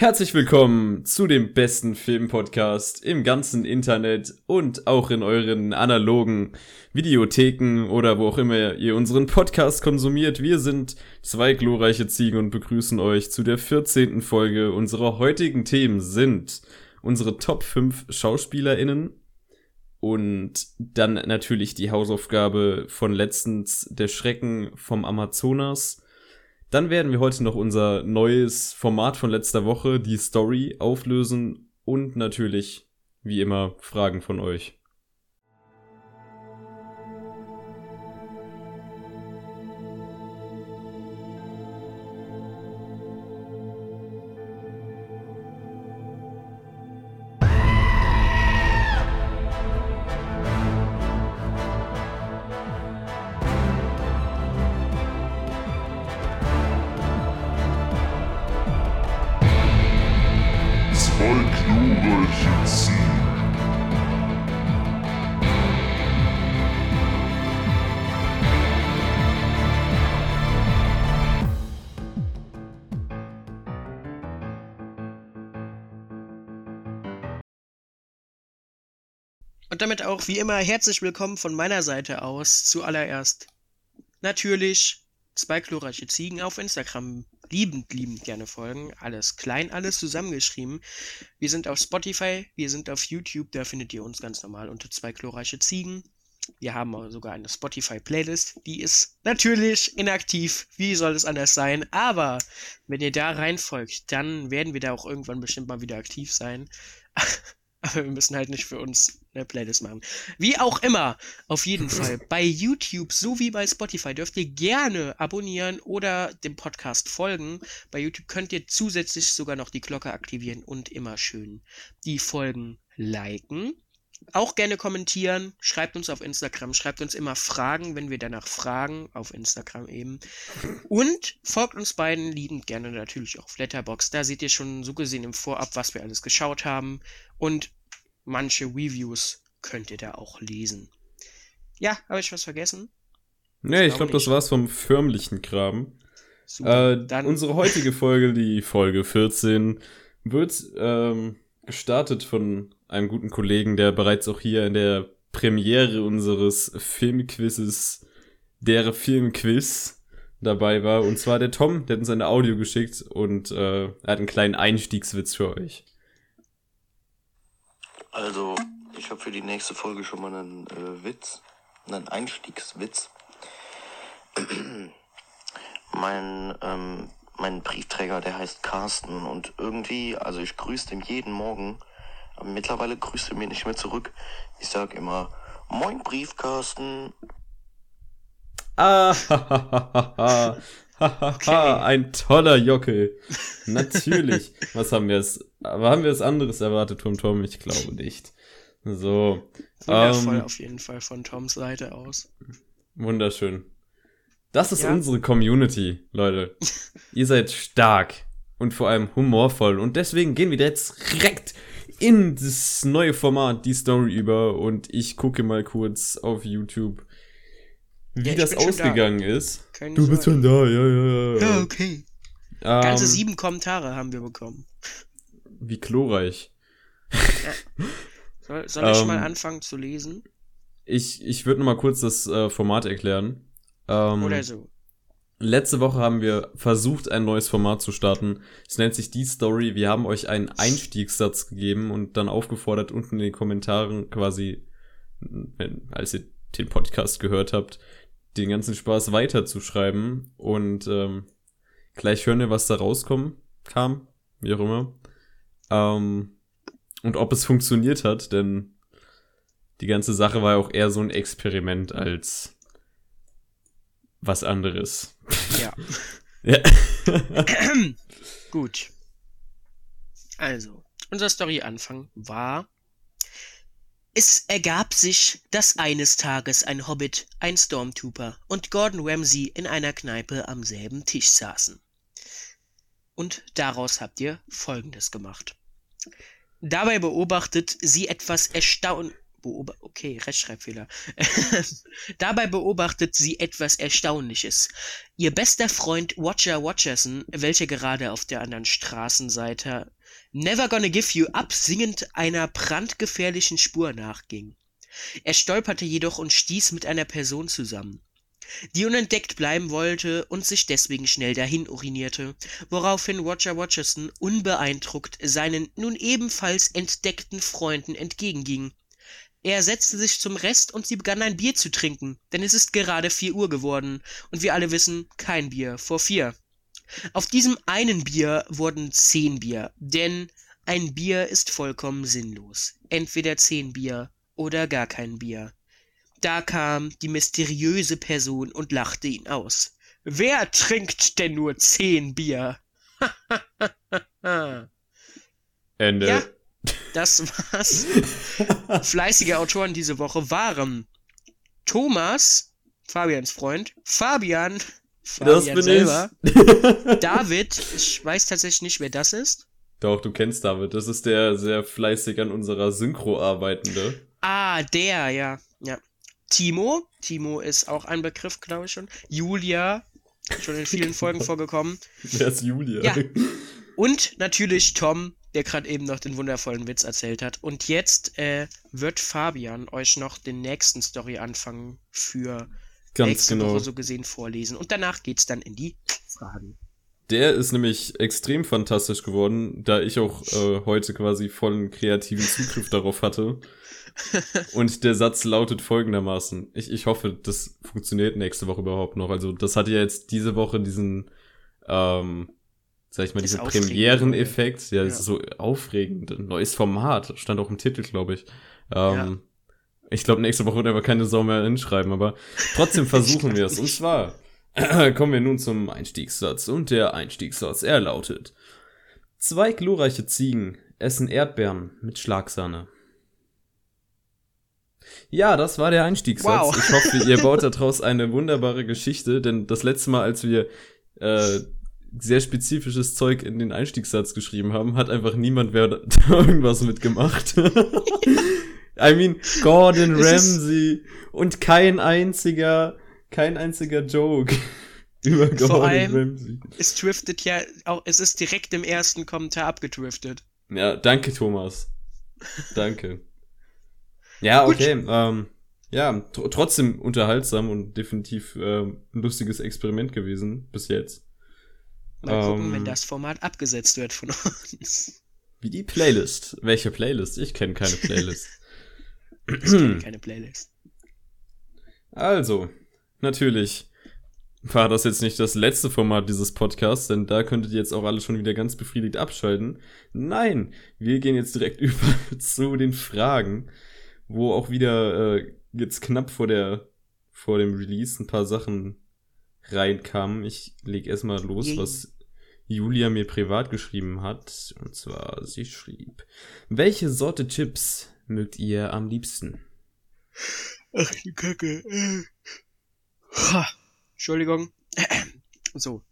Herzlich willkommen zu dem besten Filmpodcast im ganzen Internet und auch in euren analogen Videotheken oder wo auch immer ihr unseren Podcast konsumiert. Wir sind zwei glorreiche Ziegen und begrüßen euch zu der 14. Folge. Unsere heutigen Themen sind unsere Top 5 SchauspielerInnen und dann natürlich die Hausaufgabe von letztens der Schrecken vom Amazonas dann werden wir heute noch unser neues Format von letzter Woche, die Story, auflösen und natürlich, wie immer, Fragen von euch. Auch wie immer herzlich willkommen von meiner Seite aus zuallererst. Natürlich zwei glorreiche Ziegen auf Instagram liebend, liebend gerne folgen. Alles klein, alles zusammengeschrieben. Wir sind auf Spotify, wir sind auf YouTube, da findet ihr uns ganz normal unter zwei glorreiche Ziegen. Wir haben sogar eine Spotify-Playlist, die ist natürlich inaktiv. Wie soll es anders sein? Aber wenn ihr da reinfolgt, dann werden wir da auch irgendwann bestimmt mal wieder aktiv sein. Aber wir müssen halt nicht für uns eine Playlist machen. Wie auch immer, auf jeden Fall. Bei YouTube sowie bei Spotify dürft ihr gerne abonnieren oder dem Podcast folgen. Bei YouTube könnt ihr zusätzlich sogar noch die Glocke aktivieren und immer schön die Folgen liken. Auch gerne kommentieren, schreibt uns auf Instagram, schreibt uns immer Fragen, wenn wir danach fragen, auf Instagram eben. Und folgt uns beiden liebend gerne natürlich auch auf Letterbox. Da seht ihr schon so gesehen im Vorab, was wir alles geschaut haben. Und manche Reviews könnt ihr da auch lesen. Ja, habe ich was vergessen? Nee, ich glaube, glaub, das war's vom förmlichen Kram. Super, äh, unsere heutige Folge, die Folge 14, wird ähm, gestartet von einem guten Kollegen, der bereits auch hier in der Premiere unseres Filmquizzes, der Filmquiz, dabei war. Und zwar der Tom, der hat uns ein Audio geschickt und äh, er hat einen kleinen Einstiegswitz für euch. Also, ich habe für die nächste Folge schon mal einen äh, Witz, einen Einstiegswitz. mein, ähm, mein Briefträger, der heißt Carsten und irgendwie, also ich grüße ihm jeden Morgen aber mittlerweile grüßt er mir nicht mehr zurück. Ich sag immer, Moin Briefkasten. Ah, okay. ein toller Jockel. Natürlich. Was haben wir es? Aber haben wir es anderes erwartet vom Tom? Ich glaube nicht. So. Wundervoll ähm, auf jeden Fall von Toms Seite aus. Wunderschön. Das ist ja. unsere Community, Leute. Ihr seid stark und vor allem humorvoll. Und deswegen gehen wir jetzt direkt in das neue Format, die Story über und ich gucke mal kurz auf YouTube, wie ja, das ausgegangen ist. Keine du bist schon da, ja, ja, ja. Ja, okay. Ähm, Ganze sieben Kommentare haben wir bekommen. Wie glorreich. Ja. Soll, soll ich ähm, mal anfangen zu lesen? Ich, ich würde noch mal kurz das äh, Format erklären. Ähm, Oder so. Letzte Woche haben wir versucht, ein neues Format zu starten. Es nennt sich die Story. Wir haben euch einen Einstiegssatz gegeben und dann aufgefordert, unten in den Kommentaren quasi, wenn, als ihr den Podcast gehört habt, den ganzen Spaß weiterzuschreiben. Und ähm, gleich hören wir, was da rauskommen kam, wie auch immer. Ähm, und ob es funktioniert hat, denn die ganze Sache war ja auch eher so ein Experiment als was anderes. Ja. ja. Gut. Also, unser Story-Anfang war. Es ergab sich, dass eines Tages ein Hobbit, ein Stormtrooper und Gordon Ramsay in einer Kneipe am selben Tisch saßen. Und daraus habt ihr Folgendes gemacht. Dabei beobachtet sie etwas erstaunt. Beob okay, Rechtschreibfehler. Dabei beobachtet sie etwas Erstaunliches. Ihr bester Freund Watcher Watcherson, welcher gerade auf der anderen Straßenseite Never Gonna Give You Up singend einer brandgefährlichen Spur nachging. Er stolperte jedoch und stieß mit einer Person zusammen die unentdeckt bleiben wollte und sich deswegen schnell dahin urinierte, woraufhin Roger Rogerson unbeeindruckt seinen nun ebenfalls entdeckten Freunden entgegenging. Er setzte sich zum Rest und sie begannen ein Bier zu trinken, denn es ist gerade vier Uhr geworden, und wir alle wissen, kein Bier vor vier. Auf diesem einen Bier wurden zehn Bier, denn ein Bier ist vollkommen sinnlos. Entweder zehn Bier oder gar kein Bier. Da kam die mysteriöse Person und lachte ihn aus. Wer trinkt denn nur zehn Bier? Ende. Ja, das war's. Fleißige Autoren diese Woche waren Thomas, Fabians Freund, Fabian, Das Fabian bin selber, ich. David, ich weiß tatsächlich nicht, wer das ist. Doch, du kennst David. Das ist der sehr fleißig an unserer Synchro arbeitende. Ah, der, ja, ja. Timo, Timo ist auch ein Begriff, glaube ich schon. Julia, schon in vielen Folgen vorgekommen. Wer ist Julia? Ja. Und natürlich Tom, der gerade eben noch den wundervollen Witz erzählt hat. Und jetzt äh, wird Fabian euch noch den nächsten Story-Anfang für Ganz nächste genau. Woche so gesehen vorlesen. Und danach geht's dann in die Fragen. Der ist nämlich extrem fantastisch geworden, da ich auch äh, heute quasi vollen kreativen Zugriff darauf hatte. Und der Satz lautet folgendermaßen. Ich, ich hoffe, das funktioniert nächste Woche überhaupt noch. Also das hatte ja jetzt diese Woche diesen, ähm, sag ich mal, Aufregende, Premieren-Effekt. Ja, das Ja. ist so aufregend. Ein neues Format. Stand auch im Titel, glaube ich. Ähm, Ja. Ich glaube, nächste Woche wird aber keine Sau mehr hinschreiben, aber trotzdem versuchen wir es. Und zwar kommen wir nun zum Einstiegssatz. Und der Einstiegssatz, er lautet. Zwei glorreiche Ziegen essen Erdbeeren mit Schlagsahne. Ja, das war der Einstiegssatz. Wow. Ich hoffe, ihr baut daraus eine wunderbare Geschichte, denn das letzte Mal, als wir äh, sehr spezifisches Zeug in den Einstiegssatz geschrieben haben, hat einfach niemand mehr da irgendwas mitgemacht. I mean, Gordon Ramsay und kein einziger, kein einziger Joke über Gordon allem- Ramsay. Es driftet ja auch, es ist direkt im ersten Kommentar abgedriftet. Ja, danke, Thomas. Danke. Ja, okay. Ähm, ja, tr trotzdem unterhaltsam und definitiv ähm, ein lustiges Experiment gewesen bis jetzt. Mal gucken, Ähm. wenn das Format abgesetzt wird von uns. Wie die Playlist. Welche Playlist? Ich kenne keine Playlist. Ich kenne keine Playlist. Also, natürlich war das jetzt nicht das letzte Format dieses Podcasts, denn da könntet ihr jetzt auch alle schon wieder ganz befriedigt abschalten. Nein, wir gehen jetzt direkt über zu den Fragen, wo auch wieder äh, jetzt knapp vor der vor dem Release ein paar Sachen reinkamen. Ich leg erstmal los, was Julia mir privat geschrieben hat. Und zwar, sie schrieb, welche Sorte Chips mögt ihr am liebsten? Ach, die Kacke. Ha. Entschuldigung. So.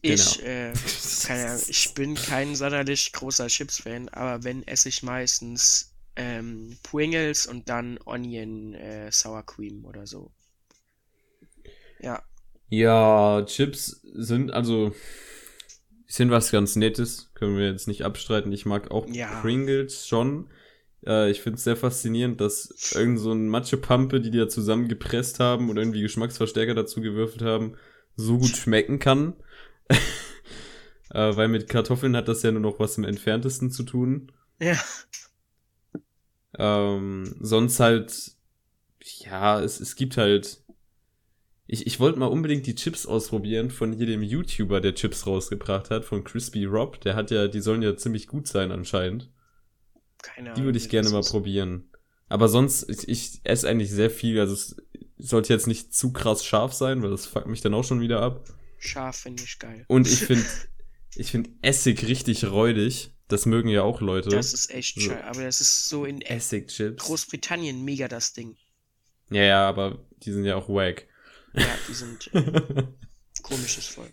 Ich, Genau. äh, keine Ahnung, ich bin kein sonderlich großer Chips-Fan, aber wenn esse ich meistens ähm, Pringles und dann Onion äh, Sour Cream oder so. Ja, Ja, Chips sind also sind was ganz Nettes, können wir jetzt nicht abstreiten. Ich mag auch Ja. Pringles schon. Äh, ich finde es sehr faszinierend, dass irgend so ein Matschepampe, die die da zusammengepresst haben und irgendwie Geschmacksverstärker dazu gewürfelt haben, so gut schmecken kann. äh, weil mit Kartoffeln hat das ja nur noch was im Entferntesten zu tun. ja, Ähm, sonst halt, ja, es, es gibt halt. Ich, ich wollte mal unbedingt die Chips ausprobieren von jedem YouTuber, der Chips rausgebracht hat, von Crispy Rob. Der hat ja, die sollen ja ziemlich gut sein anscheinend. keine Ahnung. Die würde ich gerne mal probieren. Aber sonst, ich, ich esse eigentlich sehr viel. Also es sollte jetzt nicht zu krass scharf sein, weil das fuckt mich dann auch schon wieder ab. Scharf finde ich geil. Und ich finde, ich finde Essig richtig räudig. Das mögen ja auch Leute. Das ist echt So. scheiße. Aber das ist so in Essigchips. Großbritannien mega das Ding. Ja, ja, aber die sind ja auch wack. Ja, die sind äh, komisches Volk.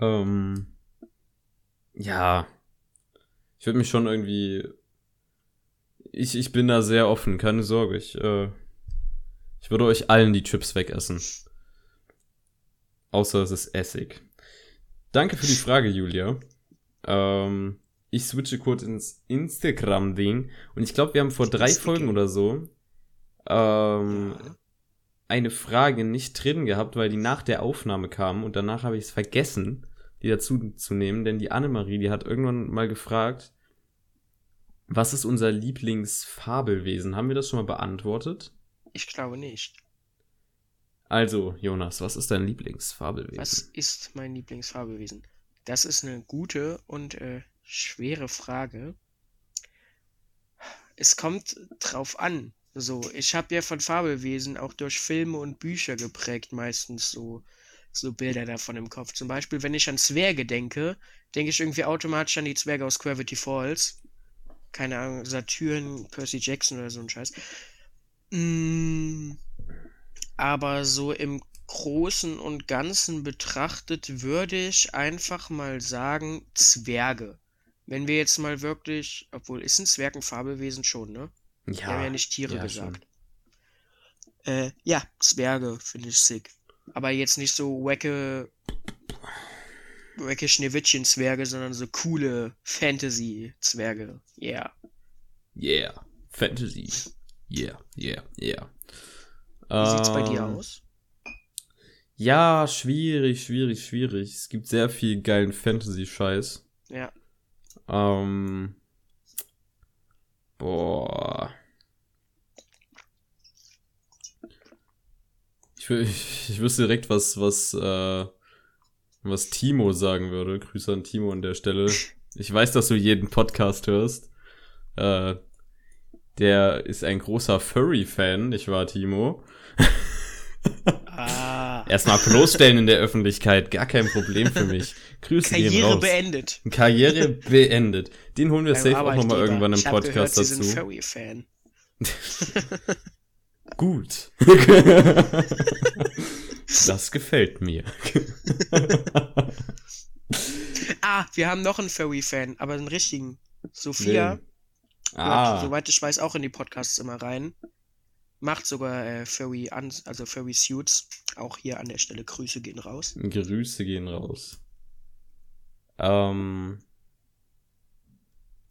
Ähm, ja. Ich würde mich schon irgendwie. Ich, ich bin da sehr offen, keine Sorge. Ich, äh, ich würde euch allen die Chips wegessen. Außer es ist Essig. Danke für die Frage, Julia. Ähm, ich switche kurz ins Instagram-Ding. Und ich glaube, wir haben vor drei. Folgen oder so ähm, Ja. Eine Frage nicht drin gehabt, weil die nach der Aufnahme kam und danach habe ich es vergessen, die dazu zu nehmen, denn die Annemarie, die hat irgendwann mal gefragt, was ist unser Lieblingsfabelwesen? Haben wir das schon mal beantwortet? Ich glaube nicht. Also, Jonas, was ist dein Lieblingsfabelwesen? Was ist mein Lieblingsfabelwesen? Das ist eine gute und äh, schwere Frage. Es kommt drauf an. So, ich habe ja von Fabelwesen auch durch Filme und Bücher geprägt, meistens so, so Bilder davon im Kopf. Zum Beispiel, wenn ich an Zwerge denke, denke ich irgendwie automatisch an die Zwerge aus Gravity Falls. Keine Ahnung, Saturn, Percy Jackson oder so ein Scheiß. Mm, aber so im Großen und Ganzen betrachtet würde ich einfach mal sagen Zwerge. Wenn wir jetzt mal wirklich, obwohl ist ein Zwerg ein Fabelwesen schon, ne? Wir haben ja nicht Tiere ja, gesagt. Äh, ja, Zwerge finde ich sick. Aber jetzt nicht so wacke, wacke Schneewittchen-Zwerge, sondern so coole Fantasy-Zwerge. Yeah. Yeah. Fantasy. Yeah, yeah, yeah. Wie sieht's bei dir Ähm, aus? Ja, schwierig, schwierig, schwierig. Es gibt sehr viel geilen Fantasy-Scheiß. Ja. Ähm. Boah. Ich, ich, ich wüsste direkt, was, was, äh, was Timo sagen würde. Grüße an Timo an der Stelle. Ich weiß, dass du jeden Podcast hörst. Äh, der ist ein großer Furry-Fan, nicht wahr, Timo? Ah. Erstmal bloßstellen in der Öffentlichkeit, gar kein Problem für mich. Grüße gehen Karriere raus. beendet. Karriere beendet. Den holen wir safe auch nochmal irgendwann im ich Podcast gehört, Sie sind dazu. Furry-Fan. Gut. das gefällt mir. Ah, wir haben noch einen Furry-Fan, aber einen richtigen. Sophia, hört, Ah, soweit ich weiß, auch in die Podcasts immer rein. Macht sogar äh, Furry also Furry Suits. Auch hier an der Stelle Grüße gehen raus. Grüße gehen raus. Ähm,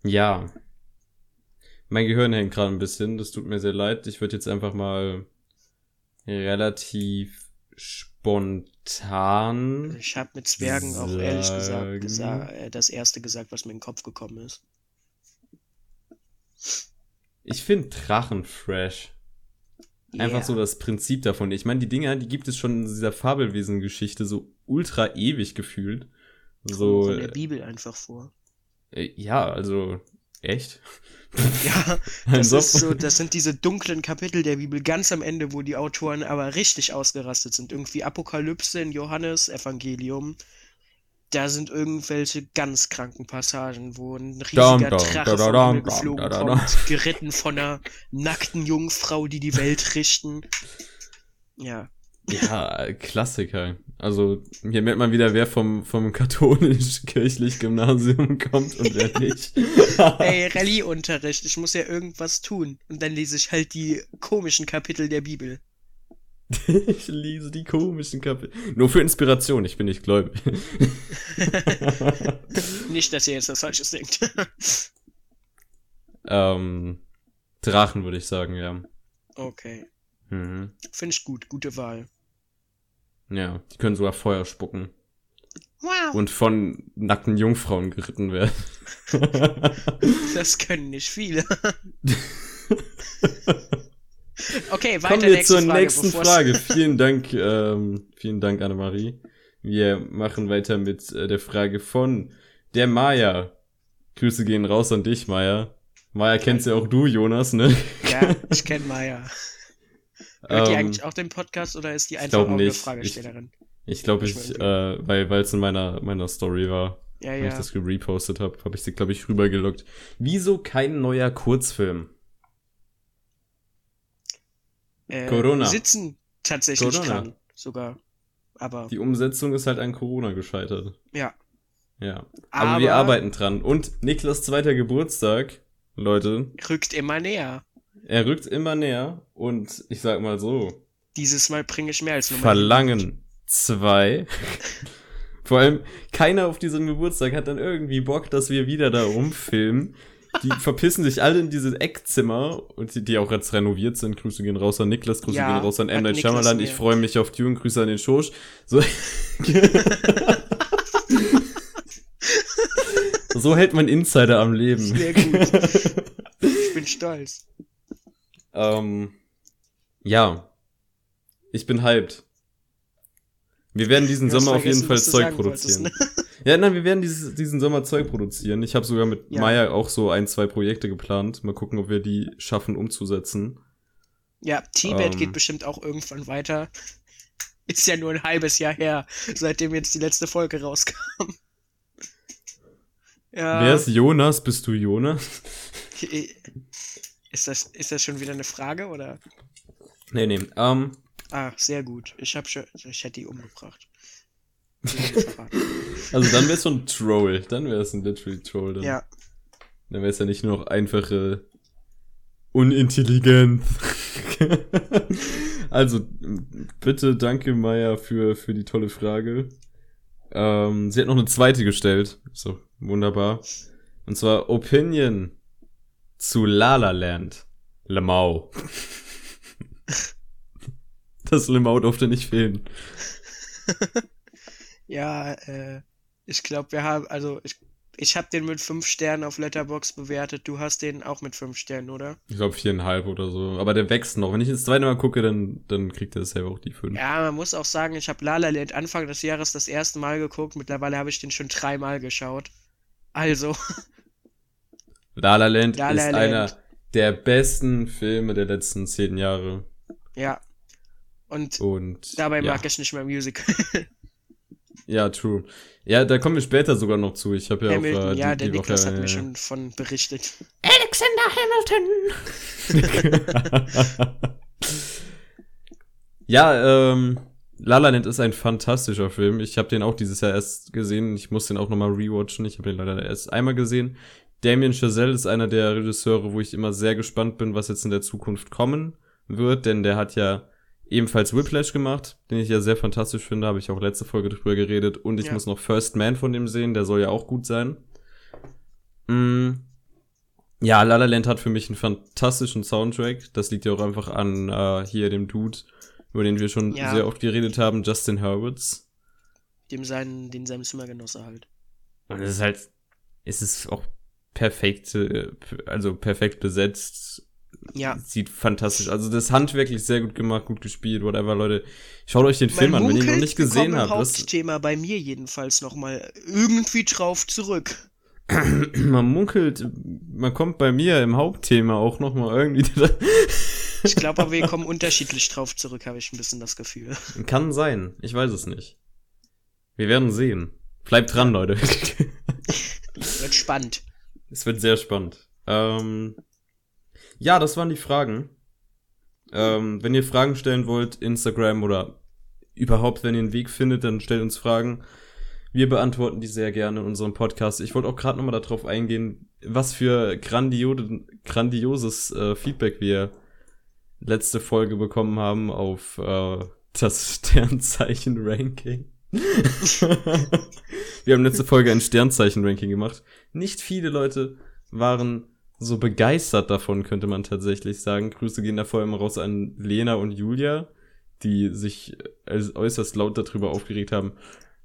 ja. Mein Gehirn hängt gerade ein bisschen, das tut mir sehr leid. Ich würde jetzt einfach mal relativ spontan. Ich habe mit Zwergen auch ehrlich Sagen. gesagt gesa äh, das erste gesagt, was mir in den Kopf gekommen ist. Ich finde Drachen fresh. Einfach so das Prinzip davon. Ich meine, die Dinger, die gibt es schon in dieser Fabelwesen-Geschichte so ultra ewig gefühlt. So, von der Bibel einfach vor. äh, ja, also, echt? Ja, das ist so, das sind diese dunklen Kapitel der Bibel ganz am Ende, wo die Autoren aber richtig ausgerastet sind. Irgendwie Apokalypse in Johannes Evangelium. Da sind irgendwelche ganz kranken Passagen, wo ein riesiger Drache Himmel dam, geflogen kommt, geritten von einer nackten Jungfrau, die die Welt richten. Ja, Ja, Klassiker. Also, hier merkt man wieder, wer vom, vom katholisch-kirchlich Gymnasium kommt und wer nicht. ey, Rallye-Unterricht, ich muss ja irgendwas tun. Und dann lese ich halt die komischen Kapitel der Bibel. ich lese die komischen Kapitel. Nur für Inspiration, ich bin nicht gläubig. Nicht, dass ihr jetzt was Falsches denkt. ähm, Drachen würde ich sagen, ja. okay. Mhm. Finde ich gut, gute Wahl. Ja, die können sogar Feuer spucken. Wow. Und von nackten Jungfrauen geritten werden. Das können nicht viele. Okay, weiter Kommen wir zur Frage, nächsten Frage. Vielen Dank, ähm, vielen Dank, Annemarie. Wir machen weiter mit äh, der Frage von der Maya. Grüße gehen raus an dich, Maya. Maya kennst ja auch du, Jonas, ne? Ja, ich kenne Maya. Hört die Ähm, eigentlich auch den Podcast oder ist die einfach auch eine. Fragestellerin? Ich glaube, Ich ich, äh, weil es in meiner meiner Story war, Ja, wenn ich ja. das gerepostet habe, habe ich sie, glaube ich, rübergelockt. Wieso kein neuer Kurzfilm? Äh, Corona. Sitzen tatsächlich Corona. dran, sogar. Aber, Die Umsetzung ist halt an Corona gescheitert. ja. Ja. Aber, wir arbeiten dran. Und Niklas zweiter Geburtstag Leute. Rückt immer näher. Er rückt immer näher und ich sag mal so. Dieses Mal bringe ich mehr als nur Verlangen zwei. Vor allem, keiner auf diesem Geburtstag hat dann irgendwie Bock, dass wir wieder da rumfilmen. Die verpissen sich alle in diese Eckzimmer und die, die auch jetzt renoviert sind. Grüße gehen raus an Niklas, Grüße ja, gehen raus an M. Night Shyamalan. Ich freue mich auf Dune, Grüße an den Schosch. So. so hält man Insider am Leben. Sehr gut. Ich bin stolz. Ähm, ja. Ich bin hyped. Wir werden diesen Sommer auf jeden Fall Zeug produzieren. Ne? Ja, nein, wir werden dieses, diesen Sommer Zeug produzieren. Ich habe sogar mit ja. Maya auch so ein, zwei Projekte geplant. Mal gucken, ob wir die schaffen umzusetzen. Ja, Tibet ähm, geht bestimmt auch irgendwann weiter. Ist ja nur ein halbes Jahr her, seitdem jetzt die letzte Folge rauskam. Ja. Wer ist Jonas? Bist du Jonas? Ist das, ist das schon wieder eine Frage, oder? Nee, nee. Ähm, ah, sehr gut. Ich hab schon, ich hätte die umgebracht. also dann wäre es schon ein Troll. Dann wäre es ein literally Troll. Dann. Ja. Dann wäre es ja nicht nur noch einfache Unintelligenz. also, bitte danke, Maya, für, für die tolle Frage. Ähm, sie hat noch eine zweite gestellt. So, wunderbar. Und zwar Opinion zu La La Land. Lemau. das Lemau durfte nicht fehlen. Ja, äh, ich glaube, wir haben, also ich, ich habe den mit fünf Sternen auf Letterbox bewertet. Du hast den auch mit fünf Sternen, oder? Ich glaube viereinhalb oder so. Aber der wächst noch. Wenn ich ins zweite Mal gucke, dann, dann kriegt er selber auch die fünf. Ja, man muss auch sagen, ich habe La La Land Anfang des Jahres das erste Mal geguckt. Mittlerweile habe ich den schon dreimal geschaut. Also. La La Land La La ist Land. einer der besten Filme der letzten zehn Jahre. Ja. Und, Und dabei ja. mag ich nicht mehr Musical. Ja, true. Ja, da kommen wir später sogar noch zu. Ich habe ja Hamilton, auch. Äh, ja, die, der die Niklas Woche, hat mir schon von berichtet. Alexander Hamilton! ja, ähm. La La Land ist ein fantastischer Film. Ich habe den auch dieses Jahr erst gesehen. Ich muss den auch nochmal rewatchen. Ich habe den leider erst einmal gesehen. Damien Chazelle ist einer der Regisseure, wo ich immer sehr gespannt bin, was jetzt in der Zukunft kommen wird, denn der hat ja ebenfalls Whiplash gemacht, den ich ja sehr fantastisch finde, habe ich auch letzte Folge drüber geredet. Und ich ja. muss noch First Man von dem sehen, der soll ja auch gut sein. Mm. Ja, La La Land hat für mich einen fantastischen Soundtrack. Das liegt ja auch einfach an äh, hier dem Dude, über den wir schon ja. sehr oft geredet haben, Justin Hurwitz. Dem sein, den seinem Zimmergenosse halt. Und es ist halt, es ist auch perfekt, also perfekt besetzt ja. Sieht fantastisch. Also das ist handwerklich sehr gut gemacht, gut gespielt, whatever, Leute. Schaut euch den Film an, wenn ihr ihn noch nicht gesehen habt. Das Hauptthema bei mir jedenfalls nochmal irgendwie drauf zurück. man munkelt, man kommt bei mir im Hauptthema auch nochmal irgendwie. ich glaube aber, wir kommen unterschiedlich drauf zurück, habe ich ein bisschen das Gefühl. Kann sein, ich weiß es nicht. Wir werden sehen. Bleibt dran, Leute. wird spannend. Es wird sehr spannend. Ähm, ja, das waren die Fragen. Ähm, wenn ihr Fragen stellen wollt, Instagram oder überhaupt, wenn ihr einen Weg findet, dann stellt uns Fragen. Wir beantworten die sehr gerne in unserem Podcast. Ich wollte auch gerade nochmal darauf eingehen, was für grandiose, grandioses äh, Feedback wir letzte Folge bekommen haben auf äh, das Sternzeichen-Ranking. wir haben letzte Folge ein Sternzeichen-Ranking gemacht. Nicht viele Leute waren so begeistert davon, könnte man tatsächlich sagen. Grüße gehen da vor allem raus an Lena und Julia, die sich äh, äußerst laut darüber aufgeregt haben,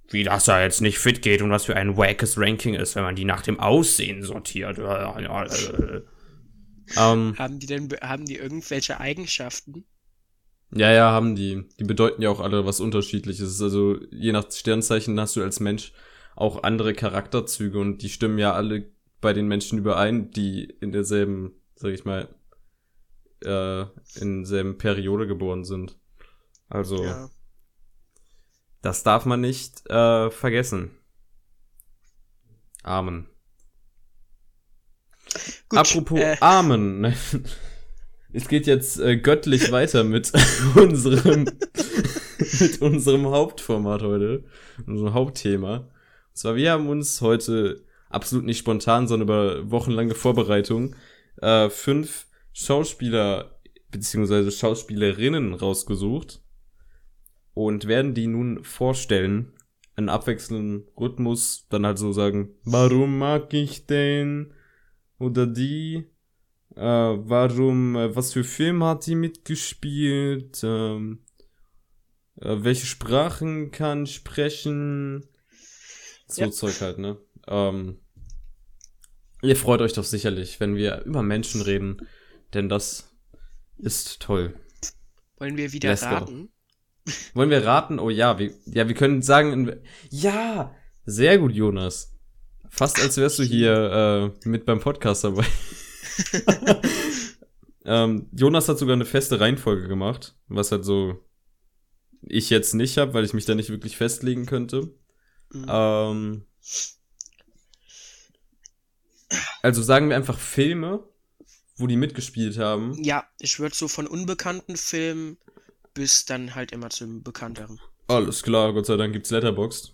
wie das da jetzt nicht fit geht und was für ein wackes Ranking ist, wenn man die nach dem Aussehen sortiert. ähm, haben die denn haben die irgendwelche Eigenschaften? Ja, ja, haben die. Die bedeuten ja auch alle was unterschiedliches. Also je nach Sternzeichen hast du als Mensch auch andere Charakterzüge und die stimmen ja alle bei den Menschen überein, die in derselben, sag ich mal, äh, in derselben Periode geboren sind. Also, ja. das darf man nicht äh, vergessen. Amen. Gut, Apropos äh. Amen. Es geht jetzt äh, göttlich weiter mit unserem mit unserem Hauptformat heute, unserem Hauptthema. Und zwar wir haben uns heute absolut nicht spontan, sondern über wochenlange Vorbereitung äh, fünf Schauspieler beziehungsweise Schauspielerinnen rausgesucht und werden die nun vorstellen in abwechselndem Rhythmus, dann halt so sagen, warum mag ich den oder die, äh, warum, äh, was für Film hat die mitgespielt, ähm, äh, welche Sprachen kann sprechen, so Ja. Zeug halt, ne? Ähm, ihr freut euch doch sicherlich, wenn wir über Menschen reden, denn das ist toll. Wollen wir wieder go. raten? Wollen wir raten? Oh ja, wir, ja, wir können sagen, ja, sehr gut, Jonas. Fast als wärst du hier äh, mit beim Podcast dabei. ähm, Jonas hat sogar eine feste Reihenfolge gemacht, was halt so ich jetzt nicht habe, weil ich mich da nicht wirklich festlegen könnte. Mhm. Ähm, also sagen wir einfach Filme, wo die mitgespielt haben. Ja, ich würde so von unbekannten Filmen bis dann halt immer zum bekannteren. Alles klar, Gott sei Dank gibt's Letterboxd.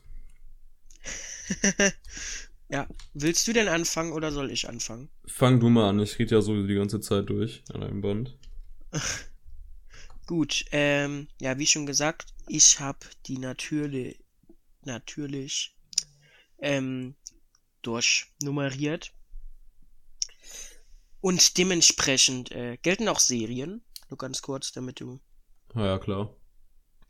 Ja, willst du denn anfangen oder soll ich anfangen? Fang du mal an, ich rede ja so die ganze Zeit durch an einem Band. Gut, ähm, ja, wie schon gesagt, ich habe die natürlich, natürlich, ähm, durchnummeriert. Und dementsprechend äh, gelten auch Serien. Nur ganz kurz, damit du, Ja, ja, klar.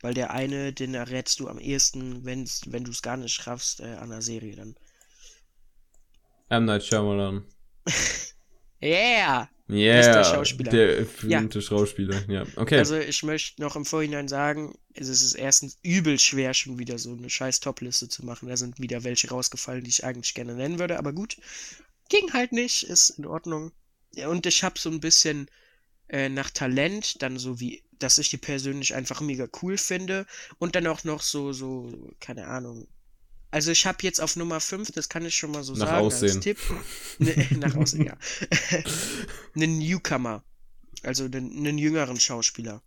weil der eine, den errätst du am ehesten, wenn's, wenn du es gar nicht schaffst, äh, an der Serie dann. M. Night Shyamalan. Yeah! Yeah, Bester Schauspieler. der berühmte Schauspieler, ja. Okay. Also ich möchte noch im Vorhinein sagen, es ist erstens übel schwer, schon wieder so eine scheiß Top-Liste zu machen. Da sind wieder welche rausgefallen, die ich eigentlich gerne nennen würde, aber gut. Ging halt nicht, ist in Ordnung. Ja, und ich habe so ein bisschen äh, nach Talent, dann so wie, dass ich die persönlich einfach mega cool finde und dann auch noch so, so, keine Ahnung. Also ich habe jetzt auf Nummer 5, das kann ich schon mal so Nach sagen, Aussehen. als Tipp. Ne, nach Aussehen, ja. einen Newcomer. Also einen, einen jüngeren Schauspieler.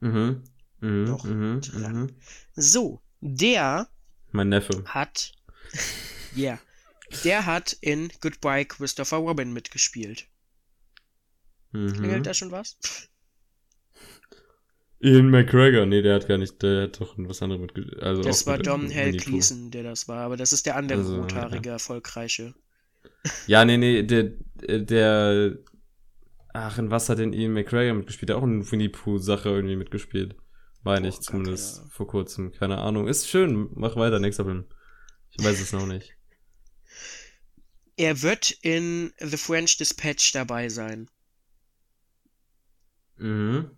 mhm. Mhm. Noch Mhm. Mhm. So, der Mein Neffe. hat. Ja. Der hat in Goodbye Christopher Robin mitgespielt. Mhm. Klingelt da schon was? Ian McGregor. Nee, der hat gar nicht, der hat doch was anderes mitgespielt. Also Das war mit Dom Winnie Hell Pooh. Gleason, der das war, aber das ist der andere Also, rothaarige, erfolgreiche. Ja, nee, nee, der, der, ach, in was hat denn Ian McGregor mitgespielt? Der hat auch in Winnie Pooh Sache irgendwie mitgespielt. Meine ich Boah, gar zumindest Ahnung. vor kurzem. Keine Ahnung. Ist schön. Mach weiter, nächster Film. Ich weiß es noch nicht. Er wird in The French Dispatch dabei sein. Mhm.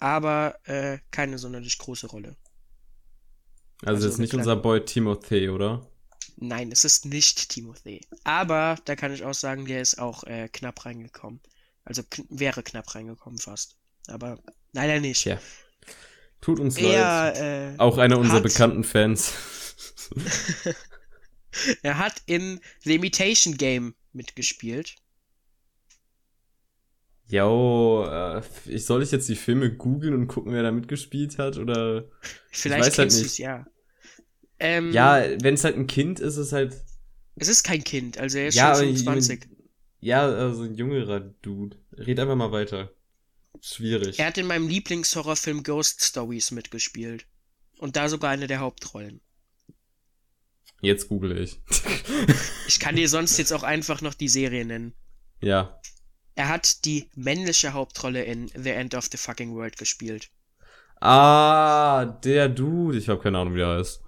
Aber äh, keine sonderlich große Rolle. Also, Also jetzt eine nicht kleine- unser Boy Timothy, oder? Nein, es ist nicht Timothy. Aber da kann ich auch sagen, der ist auch äh, knapp reingekommen. Also kn wäre knapp reingekommen fast. Aber leider nicht. Tja. Tut uns leid. Er, äh, Auch einer unserer bekannten Fans. er hat in The Imitation Game mitgespielt. Jo, äh, ich soll ich jetzt die Filme googeln und gucken, wer da mitgespielt hat? Oder. Vielleicht weiß halt kennst du nicht. ja. Ähm, Ja, wenn es halt ein Kind ist, ist es halt. Es ist kein Kind, also er ist ja, schon aber ich- 25. Ja, also ein jüngerer Dude. Red einfach mal weiter. Schwierig. Er hat in meinem Lieblingshorrorfilm Ghost Stories mitgespielt. Und da sogar eine der Hauptrollen. Jetzt google ich. Ich kann dir sonst jetzt auch einfach noch die Serie nennen. ja. Er hat die männliche Hauptrolle in The End of the Fucking World gespielt. Ah, der Dude. Ich habe keine Ahnung, wie der heißt.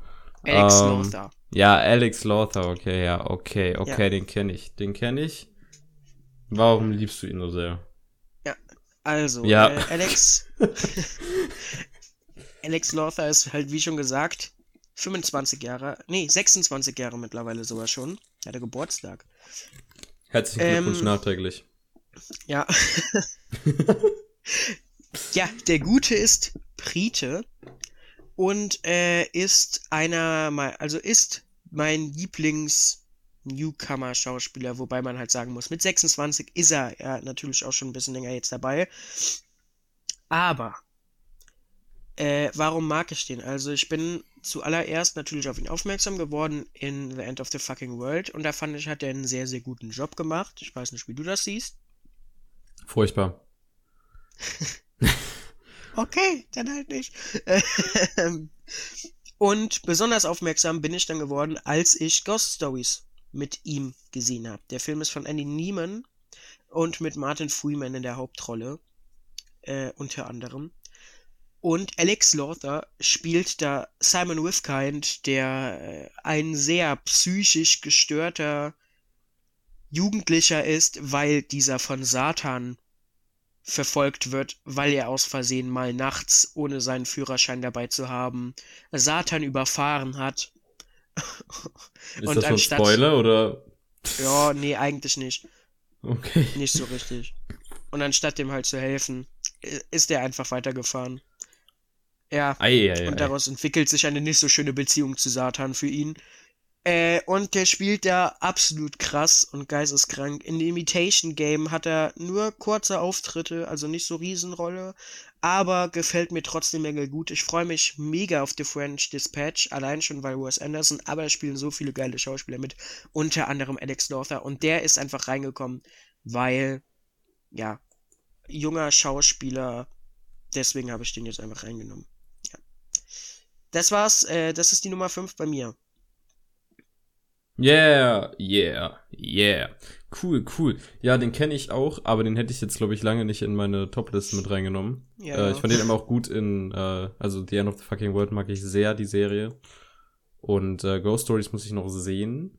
Alex Ähm, Lothar. Ja, Alex Lothar, okay, ja, okay, okay, Ja. den kenne ich. Den kenne ich. Warum liebst du ihn so sehr? Also, ja. äh, Alex. Alex Lothar ist halt, wie schon gesagt, 25 Jahre, nee, 26 Jahre mittlerweile sogar schon. Er hatte Geburtstag. Herzlichen Ähm, Glückwunsch nachträglich. Ja. ja, der Gute ist Brite und äh, ist einer, also ist mein Lieblings-Newcomer-Schauspieler, wobei man halt sagen muss, mit 26 ist er ja natürlich auch schon ein bisschen länger jetzt dabei. Aber Äh, warum mag ich den? Also ich bin zuallererst natürlich auf ihn aufmerksam geworden in The End of the Fucking World und da fand ich, hat er einen sehr, sehr guten Job gemacht. Ich weiß nicht, wie du das siehst. Furchtbar. okay, dann halt nicht. und besonders aufmerksam bin ich dann geworden, als ich Ghost Stories mit ihm gesehen habe. Der Film ist von Andy Neiman und mit Martin Freeman in der Hauptrolle. Äh, unter anderem. Und Alex Lothar spielt da Simon Withkind, der äh, ein sehr psychisch gestörter Jugendlicher ist, weil dieser von Satan verfolgt wird, weil er aus Versehen mal nachts, ohne seinen Führerschein dabei zu haben, Satan überfahren hat. Ist Und das schon Spoiler oder? Ja, nee, eigentlich nicht. Okay. Nicht so richtig. Und anstatt dem halt zu helfen, ist er einfach weitergefahren. Ja. Ei, ei, und daraus entwickelt sich eine nicht so schöne Beziehung zu Satan für ihn. Äh, und der spielt da absolut krass und geisteskrank. In dem Imitation Game hat er nur kurze Auftritte, also nicht so Riesenrolle, aber gefällt mir trotzdem mega gut. Ich freue mich mega auf The French Dispatch, allein schon weil Wes Anderson, aber da spielen so viele geile Schauspieler mit, unter anderem Alex Lothar und der ist einfach reingekommen, weil, ja, junger Schauspieler, deswegen habe ich den jetzt einfach reingenommen. Ja. Das war's, äh, das ist die Nummer 5 bei mir. Yeah, yeah, yeah. Cool, cool. Ja, den kenne ich auch, aber den hätte ich jetzt, glaube ich, lange nicht in meine Topliste mit reingenommen. Ja. Äh, ich fand den immer auch gut in, äh, also The End of the Fucking World mag ich sehr, die Serie. Und äh, Ghost Stories muss ich noch sehen.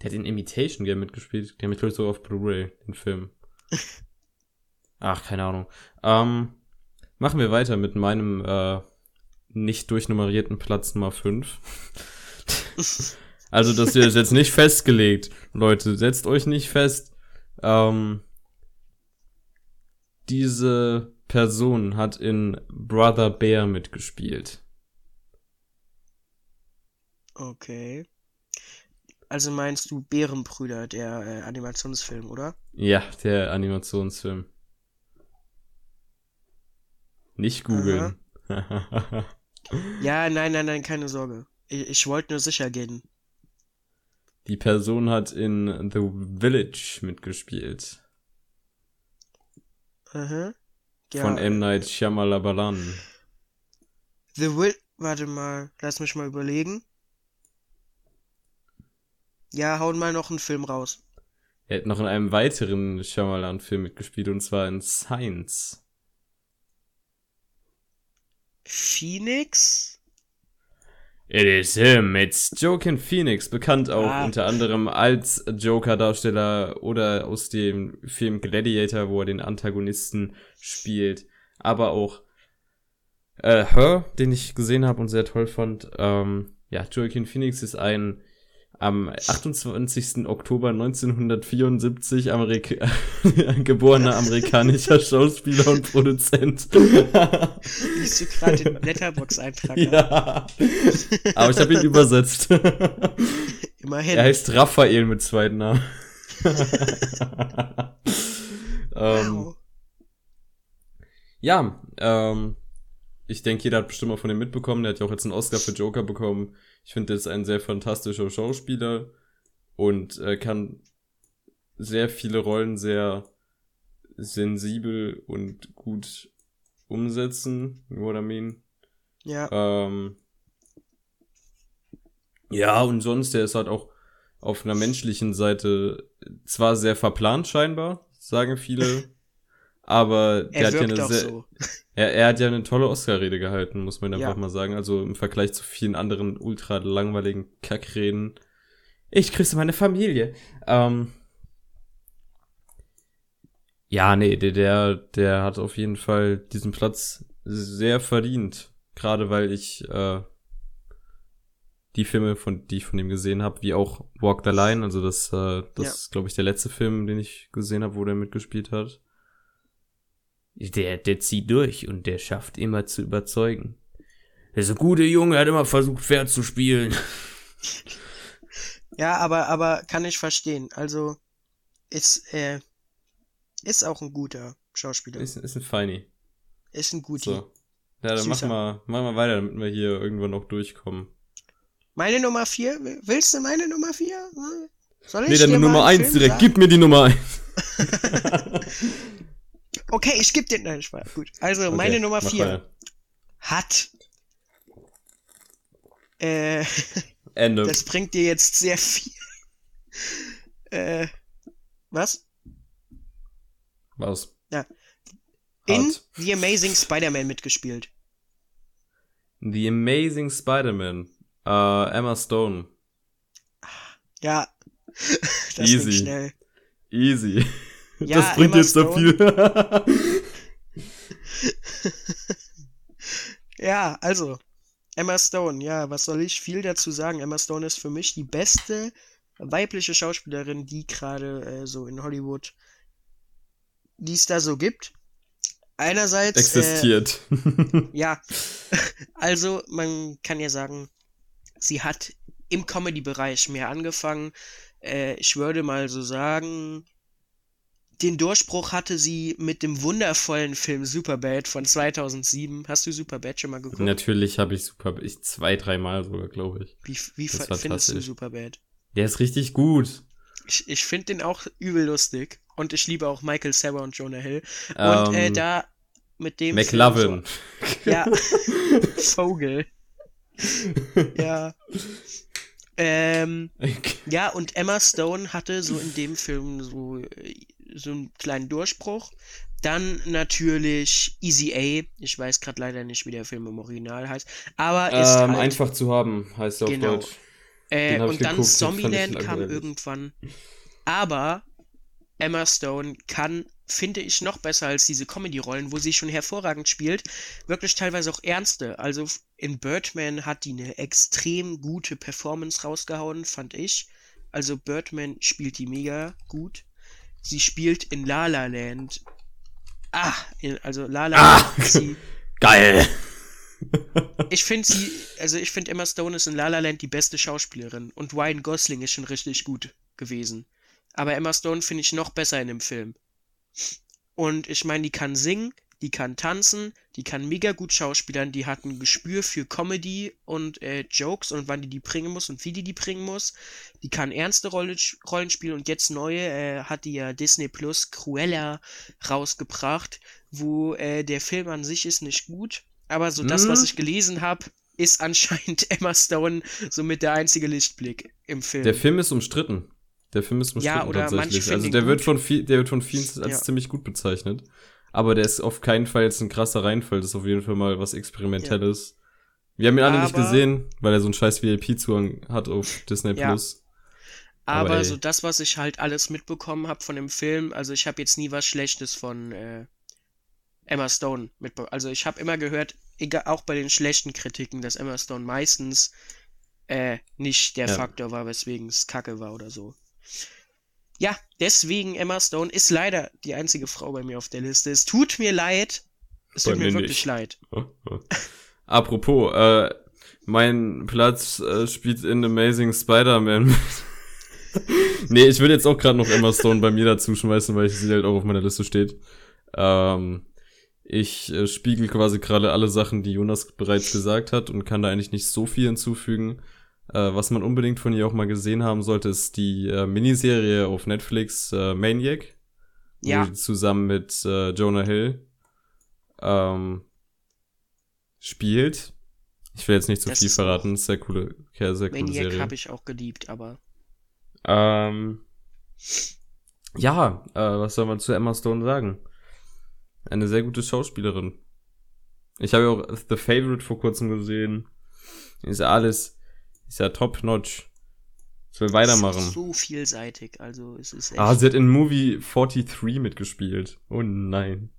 Der hat in Imitation Game mitgespielt. Der glaube ich, sogar auf Blu-ray, den Film. Ach, keine Ahnung. Ähm, machen wir weiter mit meinem äh, nicht durchnummerierten Platz Nummer 5. Also das hier ist jetzt nicht festgelegt. Leute, setzt euch nicht fest. Ähm, diese Person hat in Brother Bear mitgespielt. Okay. Also meinst du Bärenbrüder, der äh, Animationsfilm, oder? Ja, der Animationsfilm. Nicht googeln. ja, nein, nein, nein, keine Sorge. Ich, ich wollte nur sicher gehen. Die Person hat in The Village mitgespielt. Aha. Ja. Von M. Night Shyamalan. The Will... Warte mal, lass mich mal überlegen. Ja, hauen mal noch einen Film raus. Er hat noch in einem weiteren Shyamalan-Film mitgespielt, und zwar in Science. Phoenix? It is him, it's Joaquin Phoenix, bekannt auch ah. unter anderem als Joker-Darsteller oder aus dem Film Gladiator, wo er den Antagonisten spielt, aber auch äh, Her, den ich gesehen habe und sehr toll fand. Ähm, ja, Joaquin Phoenix ist ein am 28. Oktober 1974 Amerika geborener amerikanischer Schauspieler und Produzent. Liest du gerade den Letterbox-Eintrag? Ja. Aber ich habe ihn übersetzt. Immerhin. Er heißt Raphael mit zweiten Namen. ähm. Ja, ähm, ich denke, jeder hat bestimmt mal von ihm mitbekommen. Der hat ja auch jetzt einen Oscar für Joker bekommen. Ich finde, der ist ein sehr fantastischer Schauspieler und äh, kann sehr viele Rollen sehr sensibel und gut umsetzen. You know what I mean? Ja. Ähm, ja, und sonst, der ist halt auch auf einer menschlichen Seite zwar sehr verplant scheinbar, sagen viele, aber der hat ja eine sehr, so. er, er, hat ja eine tolle Oscar-Rede gehalten, muss man einfach ja. mal sagen. Also im Vergleich zu vielen anderen ultra langweiligen Kackreden. Ich grüße meine Familie. Ähm, ja, nee, der, der, der hat auf jeden Fall diesen Platz sehr verdient. Gerade weil ich äh, die Filme, von, die ich von ihm gesehen habe, wie auch Walk the Line, also das, äh, das ja. ist, glaube ich, der letzte Film, den ich gesehen habe, wo der mitgespielt hat. Der, der zieht durch und der schafft immer zu überzeugen. Der ist ein guter Junge, hat immer versucht, fair zu spielen. Ja, aber, aber kann ich verstehen. Also, ist, äh, ist auch ein guter Schauspieler. Ist, ist ein Feini. Ist ein guter. So. Ja, dann mach mal, mach mal weiter, damit wir hier irgendwann noch durchkommen. Meine Nummer 4? Willst du meine Nummer 4? Soll ich Nee, dann dir Nummer mal einen 1 Film direkt. sagen? Gib mir die Nummer 1. Okay, ich geb dir. Nein, Spaß. Gut. Also, meine Nummer 4 hat. Äh, Ende. das bringt dir jetzt sehr viel. Äh, was? Was? In Hart. The Amazing Spider-Man mitgespielt. The Amazing Spider-Man. Äh, Emma Stone. Ja. Das Easy. schnell. Easy. Ja, das bringt Emma jetzt so viel. Ja, also. Emma Stone, ja, was soll ich viel dazu sagen? Emma Stone ist für mich die beste weibliche Schauspielerin, die gerade äh, so in Hollywood, die es da so gibt. Einerseits. Äh, Existiert. ja, also man kann ja sagen, sie hat im Comedy-Bereich mehr angefangen. Äh, ich würde mal so sagen, den Durchbruch hatte sie mit dem wundervollen Film Superbad von 2007. Hast du Superbad schon mal geguckt? Natürlich habe ich super, ich zwei, dreimal sogar, glaube ich. Wie, wie findest du. Superbad? Der ist richtig gut. Ich, ich finde den auch übel lustig. Und ich liebe auch Michael Cera und Jonah Hill. Und äh, Ähm, da mit dem. McLovin. So, ja. Vogel. ja. Ähm, ja, und Emma Stone hatte so in dem Film so, äh, so einen kleinen Durchbruch. Dann natürlich Easy A. Ich weiß gerade leider nicht, wie der Film im Original heißt. Aber ist ähm, halt, einfach zu haben, heißt er auf Genau. Deutsch. äh, und dann geguckt, Zombieland kam irgendwann. Aber Emma Stone kann, finde ich, noch besser als diese Comedy-Rollen, wo sie schon hervorragend spielt, wirklich teilweise auch ernste. Also in Birdman hat die eine extrem gute Performance rausgehauen, fand ich. Also Birdman spielt die mega gut. Sie spielt in La La Land. Ah, also La La Ah! Land. Sie, Geil! ich finde sie, also ich finde Emma Stone ist in La La Land die beste Schauspielerin und Ryan Gosling ist schon richtig gut gewesen. Aber Emma Stone finde ich noch besser in dem Film. Und ich meine, die kann singen, die kann tanzen, die kann mega gut schauspielern, die hat ein Gespür für Comedy und äh, Jokes und wann die die bringen muss und wie die die bringen muss. Die kann ernste Rolle, Rollen spielen und jetzt neue äh, hat die ja Disney Plus Cruella rausgebracht, wo äh, der Film an sich ist nicht gut, aber so das, was Mhm. ich gelesen habe, ist anscheinend Emma Stone somit der einzige Lichtblick im Film. Der Film ist umstritten. Der Film ist umstritten Ja, oder tatsächlich. Also der wird viel, der wird von vielen als Ja. ziemlich gut bezeichnet. Aber der ist auf keinen Fall jetzt ein krasser Reinfall. Das ist auf jeden Fall mal was Experimentelles. Wir haben ihn alle nicht Aber- gesehen, weil er so einen scheiß VIP-Zugang hat auf Disney Ja. Plus. Aber, Aber so das, was ich halt alles mitbekommen habe von dem Film, also ich habe jetzt nie was Schlechtes von äh, Emma Stone mitbekommen. Also ich habe immer gehört, egal, auch bei den schlechten Kritiken, dass Emma Stone meistens äh, nicht der Ja. Faktor war, weswegen es kacke war oder so. Ja, deswegen Emma Stone ist leider die einzige Frau bei mir auf der Liste. Es tut mir leid. Es Bei tut mir, mir wirklich nicht. leid. Apropos, äh, mein Platz äh, spielt in Amazing Spider-Man. mit. nee, ich würde jetzt auch gerade noch Emma Stone bei mir dazu schmeißen, weil sie halt auch auf meiner Liste steht. Ähm, ich äh, spiegel quasi gerade alle Sachen, die Jonas bereits gesagt hat und kann da eigentlich nicht so viel hinzufügen. Äh, was man unbedingt von ihr auch mal gesehen haben sollte, ist die äh, Miniserie auf Netflix äh, Maniac. Ja. Zusammen mit äh, Jonah Hill ähm, spielt. Ich will jetzt nicht zu Das viel verraten. Sehr coole, sehr, sehr coole Maniac Serie. habe ich auch geliebt, aber Ähm, ja, äh, was soll man zu Emma Stone sagen? Eine sehr gute Schauspielerin. Ich habe ja auch The Favorite vor kurzem gesehen. Ist ja alles, ist ja top notch. Ich will weitermachen. so vielseitig. Also es ist echt. Ah, sie hat in Movie 43 mitgespielt. Oh nein.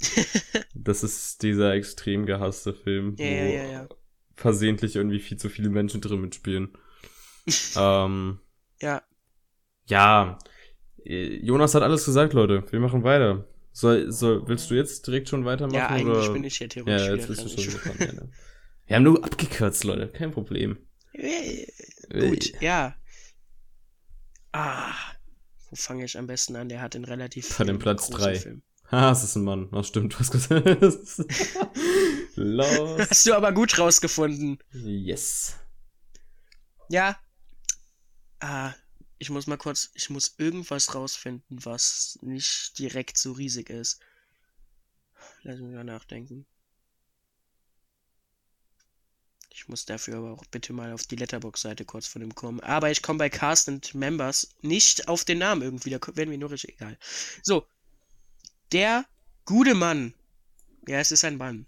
das ist dieser extrem gehasste Film, Ja, wo ja, ja, ja. versehentlich irgendwie viel zu viele Menschen drin mitspielen. ähm, ja, ja, Jonas hat alles gesagt, Leute. Wir machen weiter. Soll, soll, willst du jetzt direkt schon weitermachen? ja, eigentlich oder? bin ich ja theoretisch Ja, jetzt bist du schon so dran, ja, ne? Wir haben nur abgekürzt, Leute. Kein Problem. Äh, Gut, ja. Ah, wo fange ich am besten an? Der hat den relativ Bei dem Platz großen drei. Film. Ah, es ist ein Mann. Ach, stimmt, du hast gesagt. Lost. Hast du aber gut rausgefunden. Yes. Ja. Ah, ich muss mal kurz, ich muss irgendwas rausfinden, was nicht direkt so riesig ist. Lass mich mal nachdenken. Ich muss dafür aber auch bitte mal auf die Letterbox-Seite kurz von ihm kommen. Aber ich komme bei Cast and Members nicht auf den Namen irgendwie. Da werden wir nur richtig egal. So. Der gute Mann. Ja, es ist ein Mann.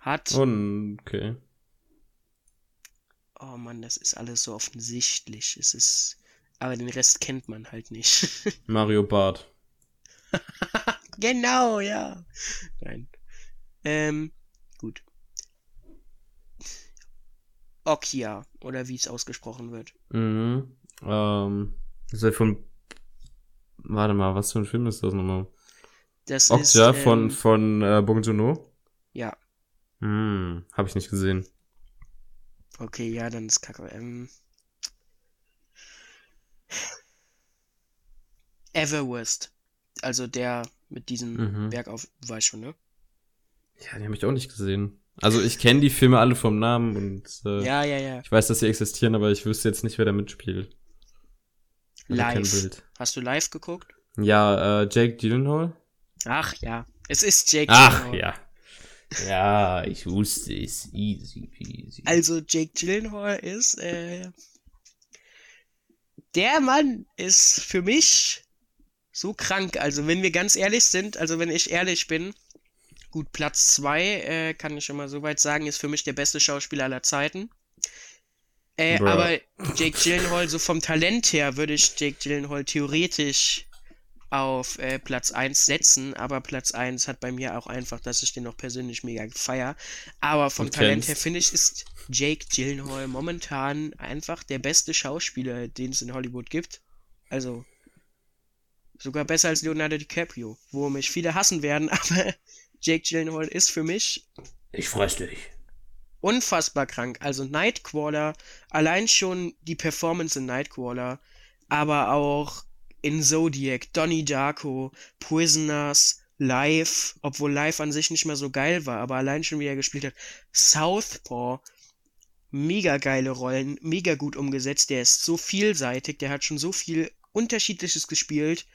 Hat. Okay. Oh Mann, das ist alles so offensichtlich. Es ist. Aber den Rest kennt man halt nicht. Mario Bart. genau, ja. Nein. Ähm, gut. Okia, oder wie es ausgesprochen wird. Mhm. Ähm, ist ja von. Warte mal, was für ein Film ist das nochmal? Das Okja ist. Ähm, von, von äh, Bong Joon-ho? Ja, Hm, hab ich nicht gesehen. okay, ja, dann ist Kacke. Ähm, Everwest. Also der mit diesem Mhm. Berg auf, weiß schon, ne? Ja, die habe ich auch nicht gesehen. Also ich kenne die Filme alle vom Namen und äh, Ja, ja, ja. ich weiß, dass sie existieren, aber ich wüsste jetzt nicht, wer da mitspielt. Also Live. Hast du live geguckt? Ja, äh, Jake Gyllenhaal? Ach ja, es ist Jake Ach, Gyllenhaal. ja. Ja, ich wusste es. Easy peasy. Also Jake Gyllenhaal ist, äh, der Mann ist für mich so krank. Also wenn wir ganz ehrlich sind, also wenn ich ehrlich bin, gut, Platz 2, äh, kann ich schon mal soweit sagen, ist für mich der beste Schauspieler aller Zeiten. Äh, Bruh. aber Jake Gyllenhaal, so vom Talent her, würde ich Jake Gyllenhaal theoretisch auf äh, Platz 1 setzen, aber Platz 1 hat bei mir auch einfach, dass ich den noch persönlich mega feier. Aber vom Talent her finde ich, ist Jake Gyllenhaal momentan einfach der beste Schauspieler, den es in Hollywood gibt. Also sogar besser als Leonardo DiCaprio, wo mich viele hassen werden, aber Jake Gyllenhaal ist für mich Ich fress dich. unfassbar krank. Also Nightcrawler, allein schon die Performance in Nightcrawler, aber auch in Zodiac, Donnie Darko, Prisoners, Live, obwohl Live an sich nicht mehr so geil war, aber allein schon wie er gespielt hat. Southpaw, mega geile Rollen, mega gut umgesetzt, der ist so vielseitig, der hat schon so viel Unterschiedliches gespielt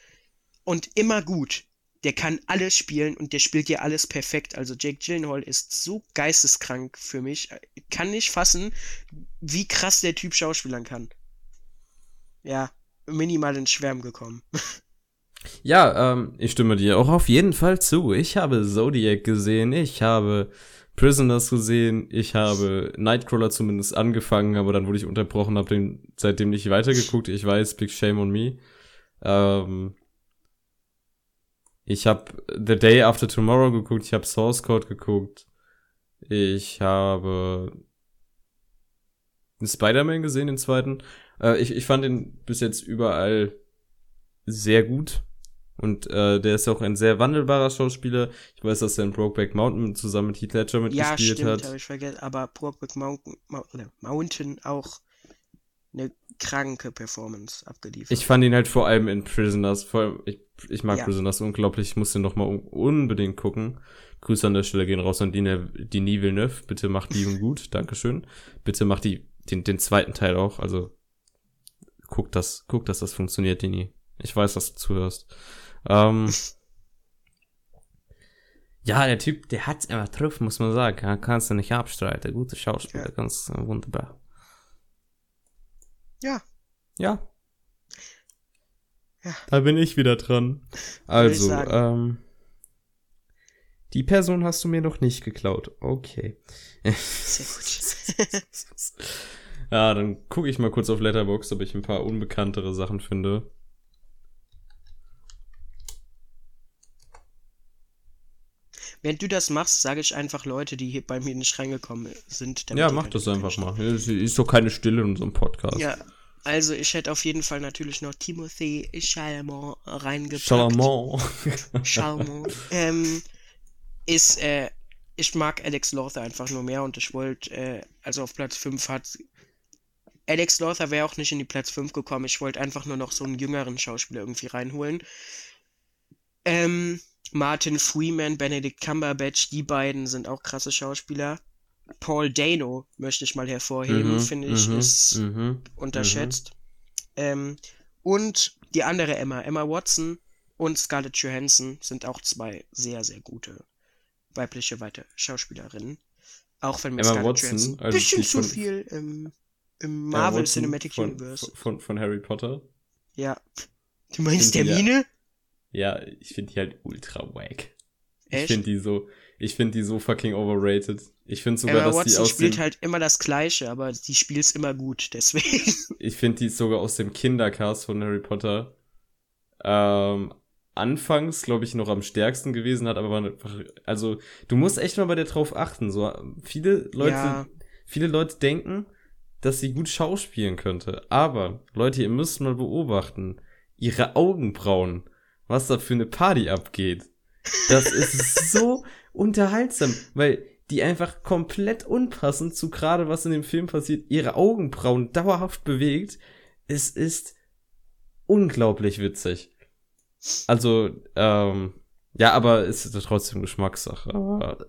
und immer gut. Der kann alles spielen und der spielt ja alles perfekt. Also Jake Gyllenhaal ist so geisteskrank für mich. Kann nicht fassen, wie krass der Typ schauspielern kann. Ja, minimal ins Schwärmen gekommen. Ja, ähm, ich stimme dir auch auf jeden Fall zu. Ich habe Zodiac gesehen, ich habe Prisoners gesehen, ich habe Nightcrawler zumindest angefangen, aber dann wurde ich unterbrochen, habe den seitdem nicht weitergeguckt. Ich weiß, Big Shame on Me. Ähm, ich habe The Day After Tomorrow geguckt, ich habe Source Code geguckt, ich habe Spider-Man gesehen, den zweiten. Äh, ich, ich fand ihn bis jetzt überall sehr gut. Und äh, der ist auch ein sehr wandelbarer Schauspieler. Ich weiß, dass er in Brokeback Mountain zusammen mit Heath Ledger Ja, mitgespielt stimmt, hat. habe ich vergessen. Aber Brokeback Mountain, Mountain, Mountain auch eine kranke Performance abgeliefert. Ich fand ihn halt vor allem in Prisoners. Vor allem, ich, ich mag Ja. Prisoners unglaublich. Ich muss den noch mal un unbedingt gucken. Grüße an der Stelle gehen raus an Dine, Denis Villeneuve. Bitte macht die gut. Dankeschön. Bitte macht die, den, den zweiten Teil auch. Also guck das, guck, dass das funktioniert, Dini. Ich weiß, dass du zuhörst. Ähm, ja, der Typ, der hat's immer drauf, muss man sagen. Ja, kannst du nicht abstreiten. Gute Schauspieler, Ja. ganz äh, wunderbar. Ja. Ja. Ja. Da bin ich wieder dran. Also, ähm, die Person hast du mir noch nicht geklaut. Okay. Sehr gut. ja, dann gucke ich mal kurz auf Letterboxd, ob ich ein paar unbekanntere Sachen finde. Während du das machst, sage ich einfach Leute, die hier bei mir nicht reingekommen sind. damit Ja, mach das einfach mal. Ist, ist doch keine Stille in unserem Podcast. Ja, also ich hätte auf jeden Fall natürlich noch Timothy Chalamet reingepackt. Chalamont. Chalamet. ähm, ist, äh, ich mag Alex Lothar einfach nur mehr und ich wollte, äh, also auf Platz 5 hat. Alex Lothar wäre auch nicht in die Platz 5 gekommen. Ich wollte einfach nur noch so einen jüngeren Schauspieler irgendwie reinholen. Ähm, Martin Freeman, Benedict Cumberbatch, die beiden sind auch krasse Schauspieler. Paul Dano möchte ich mal hervorheben, Mhm, finde ich, mhm, ist mhm, unterschätzt. Ähm, und die andere Emma, Emma Watson und Scarlett Johansson sind auch zwei sehr, sehr gute weibliche weite Schauspielerinnen. Auch wenn mir Emma Scarlett Watson, Johansson ein also bisschen zu viel im, im Marvel Watson Cinematic von, Universe. Von, von Harry Potter. Ja. Du meinst die ja- Termine? Ja, ich finde die halt ultra wack. Ich Echt? finde die so, ich finde die so fucking overrated. Ich finde sogar, Emma dass die Watson aus spielt dem, halt immer das Gleiche, aber die spielt's immer gut, deswegen. ich finde die sogar aus dem Kindercast von Harry Potter. Ähm, anfangs, glaube ich, noch am stärksten gewesen hat, aber einfach, also, du musst echt mal bei der drauf achten. So, viele Leute, Ja. viele Leute denken, dass sie gut schauspielen könnte. Aber, Leute, ihr müsst mal beobachten, ihre Augenbrauen, was da für eine Party abgeht. Das ist so unterhaltsam, weil die einfach komplett unpassend zu gerade was in dem Film passiert, ihre Augenbrauen dauerhaft bewegt. Es ist unglaublich witzig. Also, ähm, ja, aber es ist trotzdem Geschmackssache. Aber,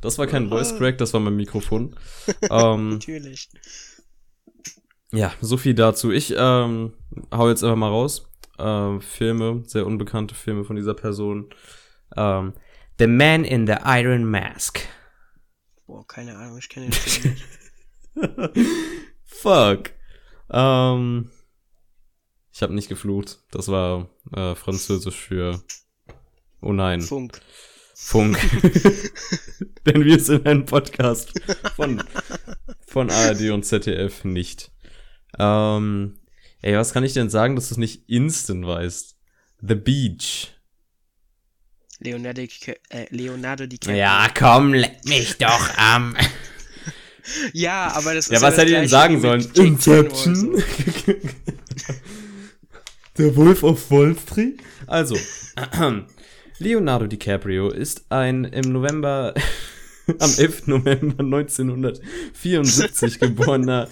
das war kein Voice Crack, das war mein Mikrofon. ähm, Natürlich. ja, so viel dazu. Ich ähm, hau jetzt einfach mal raus. Ähm, Filme, sehr unbekannte Filme von dieser Person. Ähm, the Man in the Iron Mask. Boah, keine Ahnung, ich kenne den Film nicht. Fuck. Ähm, ich habe nicht geflucht. Das war äh, Französisch für Oh nein, Funk. Funk. Denn wir sind ein Podcast von, von ARD und ZDF nicht. Ähm, ey, was kann ich denn sagen, dass du es nicht instant weißt? The Beach. Leonardo, äh, Leonardo DiCaprio. Ja, komm, leck mich doch am. Ja, aber das Ja, ist was das hätte ich denn sagen sollen? Inception? so. Der Wolf auf Wall Street? Also, Leonardo DiCaprio ist ein im November, am 11. November 1974 geborener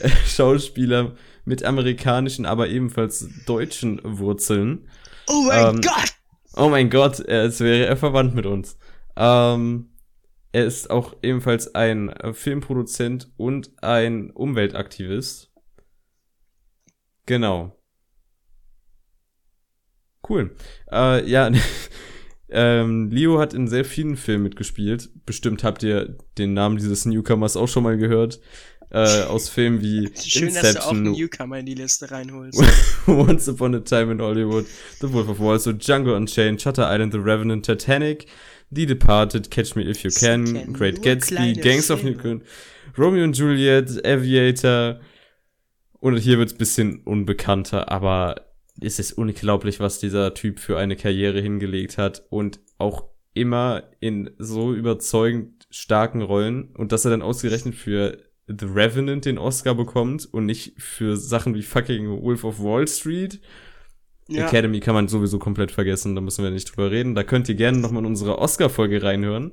äh, Schauspieler mit amerikanischen, aber ebenfalls deutschen Wurzeln. Oh mein Ähm, Gott! Oh mein Gott, als wäre er verwandt mit uns. Ähm, er ist auch ebenfalls ein Filmproduzent und ein Umweltaktivist. Genau. Cool. Äh, ja, ähm, Leo hat in sehr vielen Filmen mitgespielt. Bestimmt habt ihr den Namen dieses Newcomers auch schon mal gehört. Äh, aus Filmen wie Schön, dass du auch einen Inception, Newcomer in die Liste reinholst. Once Upon a Time in Hollywood, The Wolf of Wall Street, Django Unchained, Shutter Island, The Revenant, Titanic, The Departed, Catch Me If You Can, kennen Great Gatsby, Gangs of Filme. New York, Romeo und Juliet, Aviator. Und hier wird's bisschen unbekannter, aber es ist unglaublich, was dieser Typ für eine Karriere hingelegt hat und auch immer in so überzeugend starken Rollen und dass er dann ausgerechnet für The Revenant den Oscar bekommt und nicht für Sachen wie fucking Wolf of Wall Street. Ja, Academy kann man sowieso komplett vergessen, da müssen wir nicht drüber reden. Da könnt ihr gerne nochmal in unsere Oscar-Folge reinhören,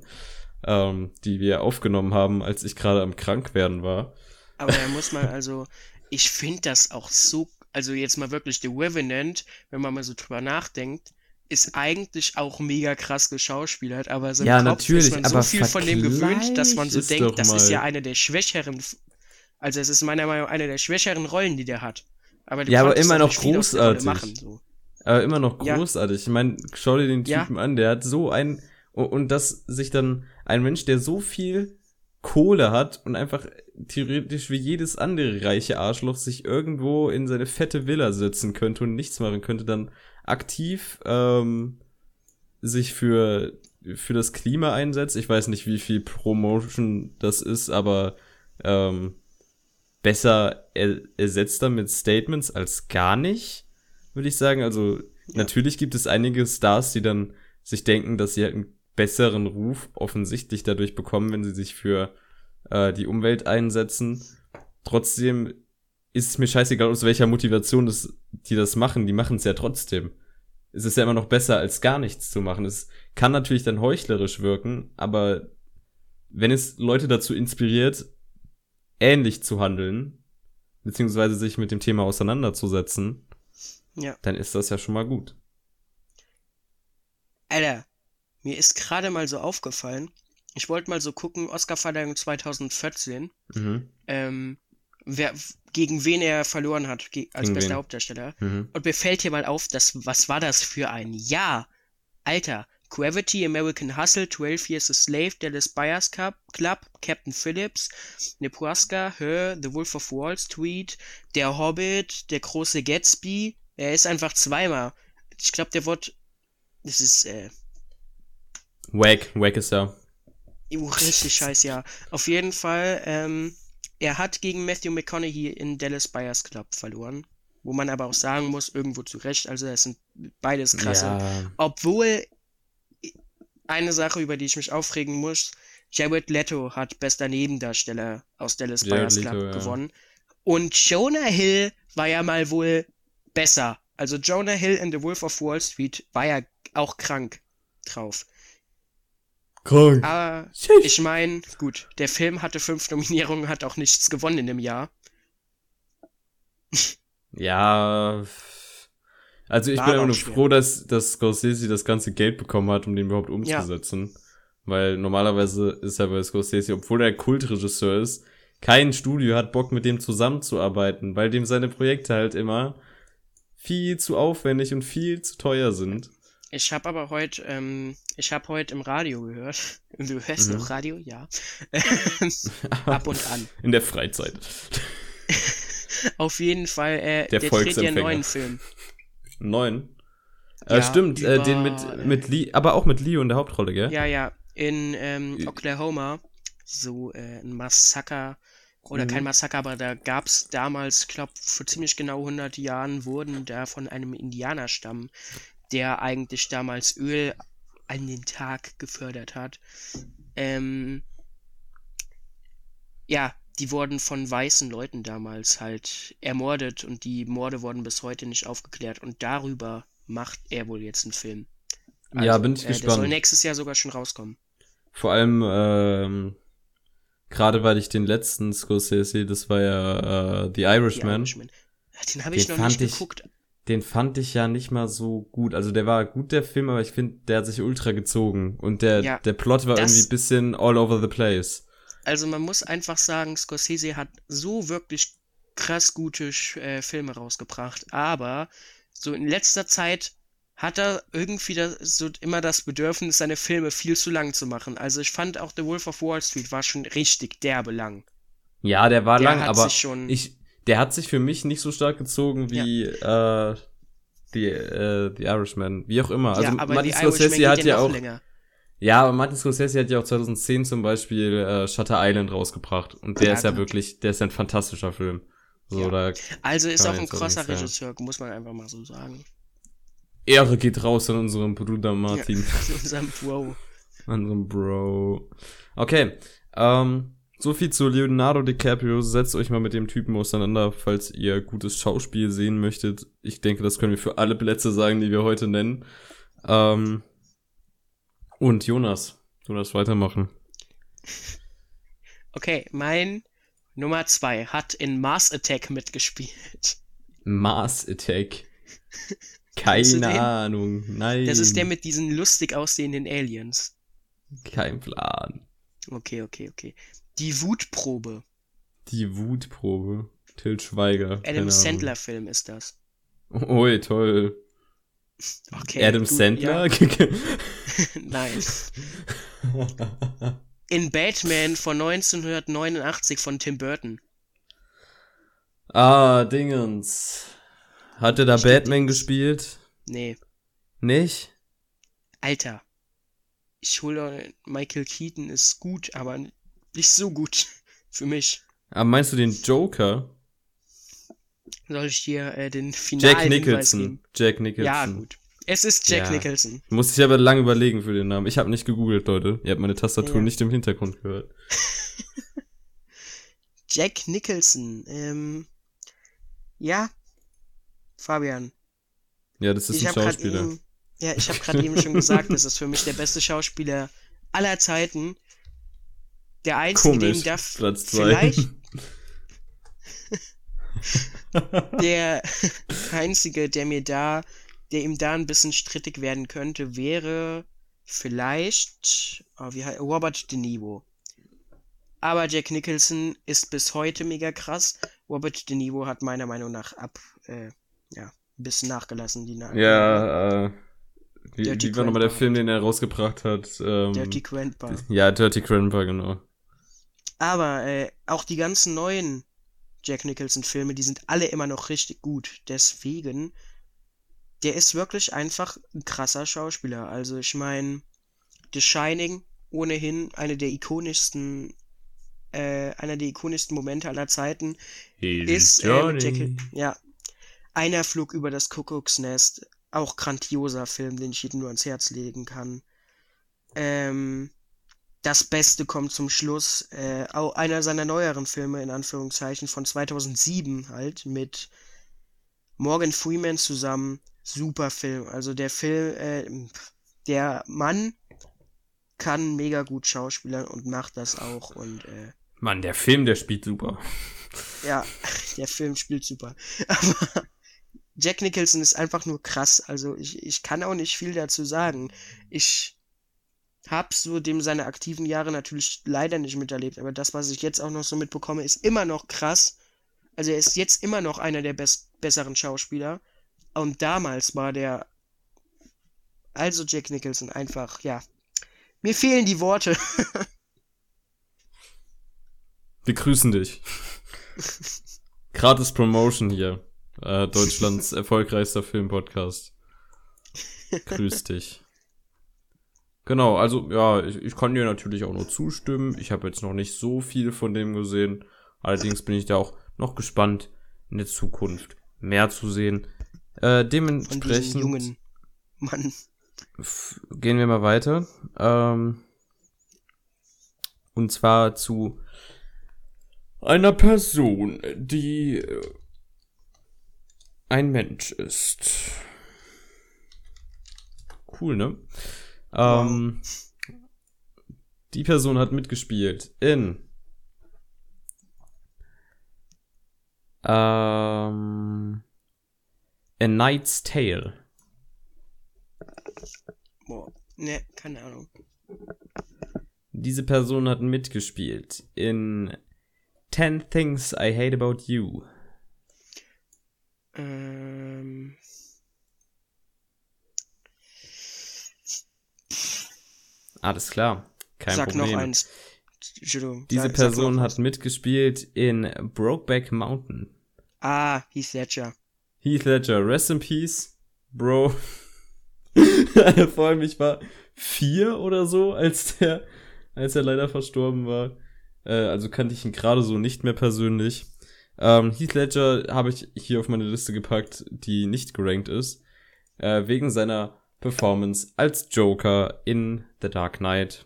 ähm, die wir aufgenommen haben, als ich gerade am Krankwerden war. aber da muss man also, ich finde das auch so, also jetzt mal wirklich The Revenant, wenn man mal so drüber nachdenkt, ist eigentlich auch mega krass geschauspielert, aber so im Ja, Kopf natürlich, ist man aber so viel von dem gewöhnt, dass man so denkt, das ist ja eine der schwächeren, also es ist meiner Meinung nach eine der schwächeren Rollen, die der hat. Aber du Ja, aber immer noch großartig. Machen, so. Aber immer noch Ja. großartig. Ich meine, schau dir den Ja. Typen an, der hat so ein und, und dass sich dann ein Mensch, der so viel Kohle hat und einfach theoretisch wie jedes andere reiche Arschloch sich irgendwo in seine fette Villa setzen könnte und nichts machen könnte, dann aktiv ähm, sich für für das Klima einsetzt. Ich weiß nicht, wie viel Promotion das ist, aber ähm, besser er, ersetzt damit Statements als gar nicht, würde ich sagen. Also natürlich gibt es einige Stars, die dann sich denken, dass sie halt einen besseren Ruf offensichtlich dadurch bekommen, wenn sie sich für äh, die Umwelt einsetzen. Trotzdem ist es mir scheißegal, aus welcher Motivation das, die das machen. Die machen es ja trotzdem. Es ist ja immer noch besser, als gar nichts zu machen. Es kann natürlich dann heuchlerisch wirken, aber wenn es Leute dazu inspiriert, ähnlich zu handeln, beziehungsweise sich mit dem Thema auseinanderzusetzen, Ja. dann ist das ja schon mal gut. Alter, mir ist gerade mal so aufgefallen, ich wollte mal so gucken, Oscarverleihung 2014, Mhm. ähm, wer, gegen wen er verloren hat, als Gegen bester wen? Hauptdarsteller. Mhm. Und mir fällt hier mal auf, dass, was war das für ein Jahr? Alter, Gravity, American Hustle, 12 Years a Slave, Dallas Buyers Club, Club Captain Phillips, Nebraska, Her, The Wolf of Wall Street, Der Hobbit, Der große Gatsby. Er ist einfach zweimal. Ich glaube, der Wort. Das ist, äh, Wack, Wack ist ja. Oh, richtig scheiß, ja. Auf jeden Fall, ähm, er hat gegen Matthew McConaughey in Dallas Buyers Club verloren. Wo man aber auch sagen muss, irgendwo zu Recht, also das sind beides krasse. Ja. Obwohl, eine Sache, über die ich mich aufregen muss, Jared Leto hat bester Nebendarsteller aus Dallas Jared Buyers Club ja. gewonnen. Und Jonah Hill war ja mal wohl besser. Also Jonah Hill in The Wolf of Wall Street war ja auch krank drauf. Krank. Aber ich meine, gut, der Film hatte fünf Nominierungen, hat auch nichts gewonnen in dem Jahr. Ja. Also ich War bin immer nur auch schwer. froh, dass, dass Scorsese das ganze Geld bekommen hat, um den überhaupt umzusetzen. Weil normalerweise ist er bei Scorsese, obwohl er Kultregisseur ist, kein Studio hat Bock mit dem zusammenzuarbeiten, weil dem seine Projekte halt immer viel zu aufwendig und viel zu teuer sind. Ich habe aber heute, ähm, ich habe heute im Radio gehört. Du hörst Mhm. noch Radio? Ja. Ab und an. In der Freizeit. Auf jeden Fall, äh, Der der, dreht ja neuen Film. Neun. Äh, Ja, stimmt, äh, den über- mit, mit Lee, aber auch mit Leo in der Hauptrolle, gell? Ja, ja. In ähm, Ü- Oklahoma. So äh, ein Massaker. Oder Mhm. kein Massaker, aber da gab's damals, glaub, vor ziemlich genau 100 Jahren wurden da von einem Indianerstamm, der eigentlich damals Öl an den Tag gefördert hat, ähm, ja, die wurden von weißen Leuten damals halt ermordet und die Morde wurden bis heute nicht aufgeklärt und darüber macht er wohl jetzt einen Film. Ja, bin ich äh, Der soll gespannt. nächstes Jahr sogar schon rauskommen. Vor allem, ähm, gerade weil ich den letzten Scorsese, das war ja äh, The Irishman, Irishman. Ja, Den habe Den ich noch fand nicht ich- geguckt. Den fand ich ja nicht mal so gut. Also der war gut, der Film, aber ich finde, der hat sich ultra gezogen. Und der, Ja, der Plot war irgendwie ein bisschen all over the place. Also man muss einfach sagen, Scorsese hat so wirklich krass gute äh, Filme rausgebracht, aber so in letzter Zeit hat er irgendwie das, so immer das Bedürfnis, seine Filme viel zu lang zu machen. Also ich fand auch The Wolf of Wall Street war schon richtig derbe lang. Ja, der war Der lang, aber ich, der hat sich für mich nicht so stark gezogen wie äh, die, äh, The Irishman. Wie auch immer. Also ja, aber Martin Scorsese hat ja auch. länger. Ja, aber Martin Scorsese hat ja auch 2010 zum Beispiel äh, Shutter Island rausgebracht. Und der Ja, ist ja gut. wirklich, der ist ja ein fantastischer Film. So, Ja. da Also ist auch ein krasser. Regisseur, muss man einfach mal so sagen. Ehre geht raus an unserem Bruder Martin. Ja, unserem Bro. An unserem Bro. Okay, ähm, so viel zu Leonardo DiCaprio. Setzt euch mal mit dem Typen auseinander, falls ihr gutes Schauspiel sehen möchtet. Ich denke, das können wir für alle Plätze sagen, die wir heute nennen. Ähm, und Jonas, du darfst weitermachen. Okay, mein Nummer zwei hat in Mars Attack mitgespielt. Mars Attack. Keine? Ahnung. Nein. Das ist der mit diesen lustig aussehenden Aliens. Kein Plan. Okay, okay, okay. Die Wutprobe. Die Wutprobe. Till Schweiger. Adam Ahnung. Sandler Film ist das. Ui, toll. Okay. Adam gut, Sandler? Ja. Nein. In Batman von 1989 von Tim Burton. ah, Dingens. Hat er da Stimmt, Batman gespielt? Nee, Nicht? Alter. Ich hole Michael Keaton ist gut, aber nicht so gut für mich. Aber meinst du den Joker? Soll ich dir äh, den finalen Jack Nicholson. Jack Nicholson. Ja, gut. Es ist Jack Ja. Nicholson. Muss ich aber lange überlegen für den Namen. Ich habe nicht gegoogelt, Leute. Ihr habt meine Tastatur Ja. nicht im Hintergrund gehört. Jack Nicholson. Ähm, ja. Fabian. Ja, das ist ich ein Schauspieler. eben, ja, ich habe gerade eben schon gesagt, das ist für mich der beste Schauspieler aller Zeiten. Der einzige, Komisch. den da Platz zwei. vielleicht der einzige, der mir da der ihm da ein bisschen strittig werden könnte, wäre vielleicht oh, wie heißt, Robert De Niro. Aber Jack Nicholson ist bis heute mega krass. Robert De Niro hat meiner Meinung nach ab, äh, ja, ein bisschen nachgelassen. Die Nach ja, äh, wie, wie war nochmal der Film, den er rausgebracht hat? Ähm, Dirty Grandpa. Ja, Dirty Grandpa, genau. Aber äh, auch die ganzen neuen Jack Nicholson-Filme, die sind alle immer noch richtig gut. Deswegen, der ist wirklich einfach ein krasser Schauspieler. Also ich meine, The Shining, ohnehin eine der ikonischsten, äh, einer der ikonischsten Momente aller Zeiten, He's ist äh. Jack, ja, einer flog über das Kuckucksnest. Auch grandioser Film, den ich jedem nur ans Herz legen kann. Ähm, das Beste kommt zum Schluss. Äh, auch einer seiner neueren Filme, in Anführungszeichen, von 2007 halt, mit Morgan Freeman zusammen. Super Film. Also der Film, äh, der Mann kann mega gut schauspielern und macht das auch. Und äh, Mann, der Film, der spielt super. ja, der Film spielt super. Aber Jack Nicholson ist einfach nur krass. Also ich, ich kann auch nicht viel dazu sagen. Ich hab so dem seine aktiven Jahre natürlich leider nicht miterlebt, aber das, was ich jetzt auch noch so mitbekomme, ist immer noch krass. Also er ist jetzt immer noch einer der best besseren Schauspieler. Und damals war der also Jack Nicholson einfach, ja. Mir fehlen die Worte. Wir grüßen dich. Gratis Promotion hier. Äh, Deutschlands erfolgreichster Filmpodcast. Grüß dich. Genau, also ja, ich, ich kann dir natürlich auch nur zustimmen. Ich habe jetzt noch nicht so viel von dem gesehen. Allerdings bin ich da auch noch gespannt, in der Zukunft mehr zu sehen. Äh, Von dementsprechend diesem jungen Mann. gehen wir mal weiter. Ähm, und zwar zu einer Person, die äh, ein Mensch ist. Cool, ne? Ähm, die Person hat mitgespielt in ähm, A Knight's Tale. Boah. Ne, keine Ahnung. Diese Person hat mitgespielt in 10 Things I Hate About You. Ähm. Alles klar. Kein sag Problem. noch eins. Entschuldigung. Diese sag- sag Person hat mitgespielt in Brokeback Mountain. Ah, Heath Ledger. Heath Ledger, rest in peace, Bro. Vor allem, ich war vier oder so, als der, als er leider verstorben war. Äh, also kannte ich ihn gerade so nicht mehr persönlich. Ähm, Heath Ledger habe ich hier auf meine Liste gepackt, die nicht gerankt ist. Äh, wegen seiner Performance als Joker in The Dark Knight.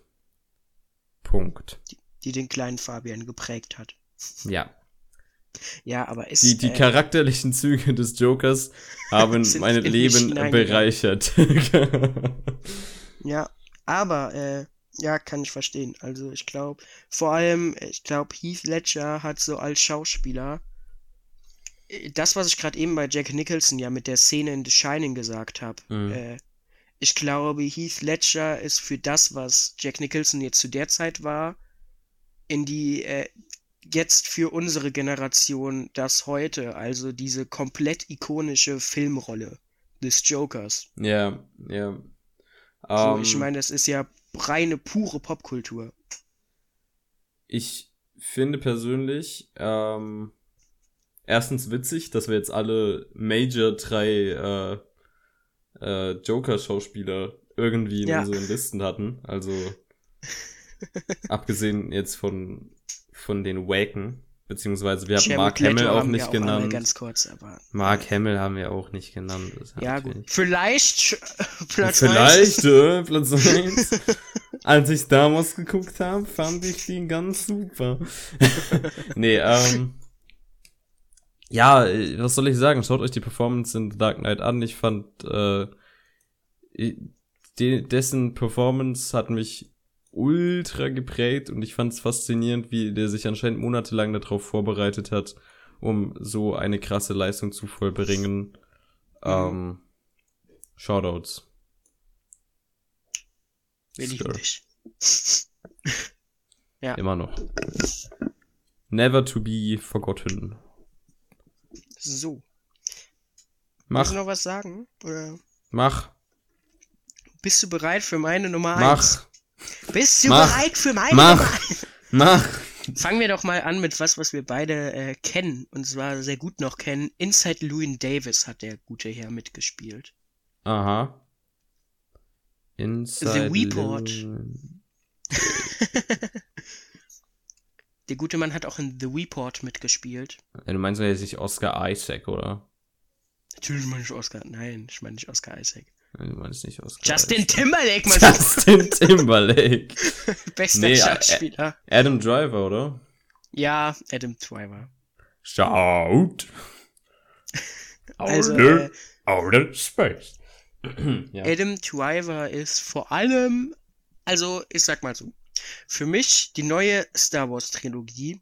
Punkt. Die den kleinen Fabian geprägt hat. Ja. Ja, aber ist. Die, die äh, charakterlichen Züge des Jokers haben mein Leben bereichert. Ja, aber, äh, ja, kann ich verstehen. Also, ich glaube, vor allem, ich glaube, Heath Ledger hat so als Schauspieler äh, das, was ich gerade eben bei Jack Nicholson ja mit der Szene in The Shining gesagt habe. Mhm. Äh, ich glaube, Heath Ledger ist für das, was Jack Nicholson jetzt zu der Zeit war, in die, äh, jetzt für unsere Generation das heute, also diese komplett ikonische Filmrolle des Jokers. ja, ja. So, Ähm, ich meine, das ist ja reine, pure Popkultur. ich finde persönlich, ähm, erstens witzig, dass wir jetzt alle Major drei äh, äh, Joker-Schauspieler irgendwie in Ja. unseren Listen hatten. Also abgesehen jetzt von von den Waken, beziehungsweise wir haben Jared Mark Hamill auch nicht auch genannt. Ganz kurz, aber. Mark Hamill haben wir auch nicht genannt. Das Ja, gut. wenig- Vielleicht Platz Vielleicht, äh, Platz 1. Als ich Wars geguckt habe, fand ich den ganz super. nee, ähm. Ja, äh, was soll ich sagen? Schaut euch die Performance in The Dark Knight an. Ich fand, äh, de dessen Performance hat mich ultra geprägt und ich fand es faszinierend, wie der sich anscheinend monatelang darauf vorbereitet hat, um so eine krasse Leistung zu vollbringen. Ähm, Shoutouts. Wir lieben Sure. dich. Immer noch. Never to be forgotten. So. Mach, Willst du noch was sagen? Oder mach, bist du bereit für meine Nummer mach, 1? Bist du Mach. bereit für meine Mach. Nummer mach. Fangen wir doch mal an mit was, was wir beide äh, kennen. Und zwar sehr gut noch kennen. Inside Llewyn Davis hat der gute Herr mitgespielt. Aha. Inside The Weeport. Der gute Mann hat auch in The Report mitgespielt. Ja, du meinst ja jetzt nicht Oscar Isaac, oder? Natürlich meine ich Oscar. Nein, ich meine nicht Oscar Isaac. Du meinst nicht Oscar Justin Isaac. Timberlake, mein Justin Timberlake. bester Nee, äh, Schauspieler. Adam Driver, oder? Ja, Adam Driver. Shout. Also, Outer, äh, outer space. ja. Adam Driver ist vor allem, also ich sag mal so, für mich die neue Star Wars Trilogie.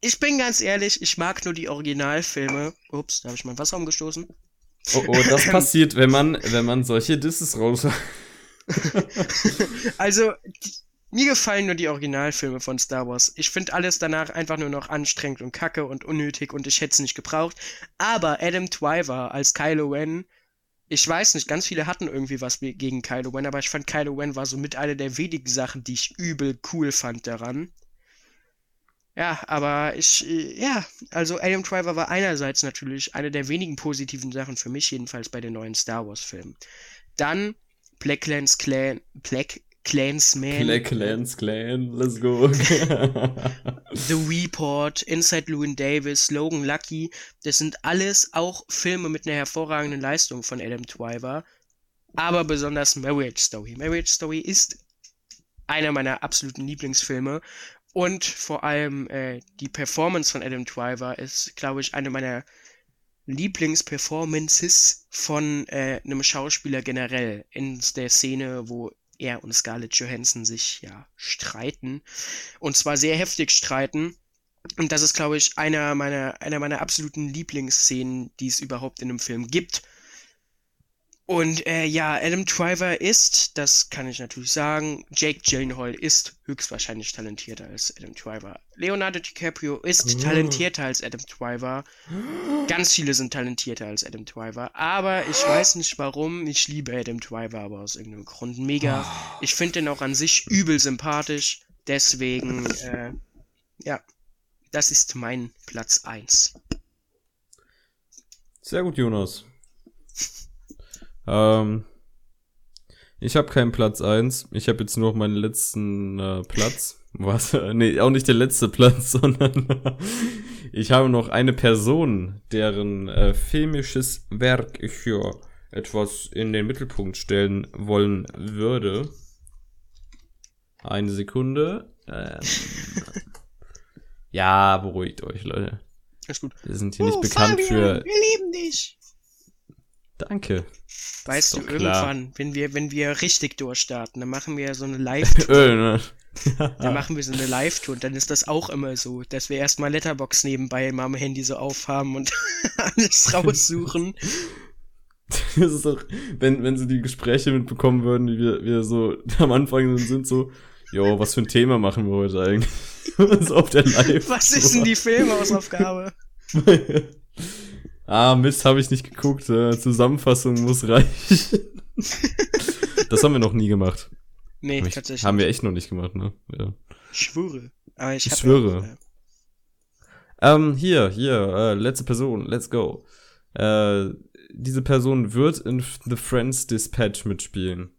Ich bin ganz ehrlich, ich mag nur die Originalfilme. Ups, da habe ich mein Wasser umgestoßen. Oh, oh, das passiert, wenn man, wenn man solche Disses raus. Also, die, mir gefallen nur die Originalfilme von Star Wars. Ich finde alles danach einfach nur noch anstrengend und kacke und unnötig und ich hätte es nicht gebraucht. Aber Adam Driver als Kylo Ren, ich weiß nicht, ganz viele hatten irgendwie was gegen Kylo Ren, aber ich fand Kylo Ren war so mit einer der wenigen Sachen, die ich übel cool fand daran. Ja, aber ich, äh, ja, also Adam Driver war einerseits natürlich eine der wenigen positiven Sachen für mich, jedenfalls bei den neuen Star Wars Filmen. Dann Black Clans Clan, Black Clansman, Black Lance Clan, let's go. The Report, Inside Llewyn Davis, Logan Lucky, das sind alles auch Filme mit einer hervorragenden Leistung von Adam Driver, aber besonders Marriage Story. Marriage Story ist einer meiner absoluten Lieblingsfilme und vor allem äh, die Performance von Adam Driver ist, glaube ich, eine meiner Lieblingsperformances von äh, einem Schauspieler generell in der Szene, wo er und Scarlett Johansson sich ja streiten und zwar sehr heftig streiten. Und das ist, glaube ich, einer meiner, einer meiner absoluten Lieblingsszenen, die es überhaupt in einem Film gibt. Und äh, ja, Adam Driver ist, das kann ich natürlich sagen, Jake Gyllenhaal ist höchstwahrscheinlich talentierter als Adam Driver. Leonardo DiCaprio ist Oh. talentierter als Adam Driver. Ganz viele sind talentierter als Adam Driver. Aber ich weiß nicht warum. Ich liebe Adam Driver, aber aus irgendeinem Grund mega. Ich finde den auch an sich übel sympathisch. Deswegen, äh, ja, das ist mein Platz 1. Sehr gut, Jonas. Ähm, ich habe keinen Platz eins. Ich habe jetzt nur noch meinen letzten äh, Platz. Was? Nee, auch nicht der letzte Platz, sondern ich habe noch eine Person, deren äh, filmisches Werk ich ja etwas in den Mittelpunkt stellen wollen würde. Eine Sekunde. Ähm, ja, beruhigt euch, Leute. Ist gut. Wir sind hier nicht bekannt für. Oh, Wir lieben dich. Danke. Weißt du, klar. irgendwann, wenn wir, wenn wir richtig durchstarten, dann machen wir so eine Live-Tour. Ne? dann machen wir so eine Live-Tour und dann ist das auch immer so, dass wir erstmal Letterbox nebenbei mal am Handy so aufhaben und alles raussuchen. Das ist doch, wenn, wenn sie die Gespräche mitbekommen würden, die wir, wir so am Anfang sind, so, jo, was für ein Thema machen wir heute eigentlich? so auf der Live. Was ist denn die Filmhausaufgabe? Ah, Mist, habe ich nicht geguckt. Äh, Zusammenfassung muss reichen. das haben wir noch nie gemacht. Nee, Hab ich, tatsächlich. haben wir echt noch nicht gemacht, ne? Ja. Ich schwöre. Aber ich, Ich schwöre. Ja äh, Ähm, hier, hier, äh, letzte Person, let's go. Äh, diese Person wird in The Friends Dispatch mitspielen.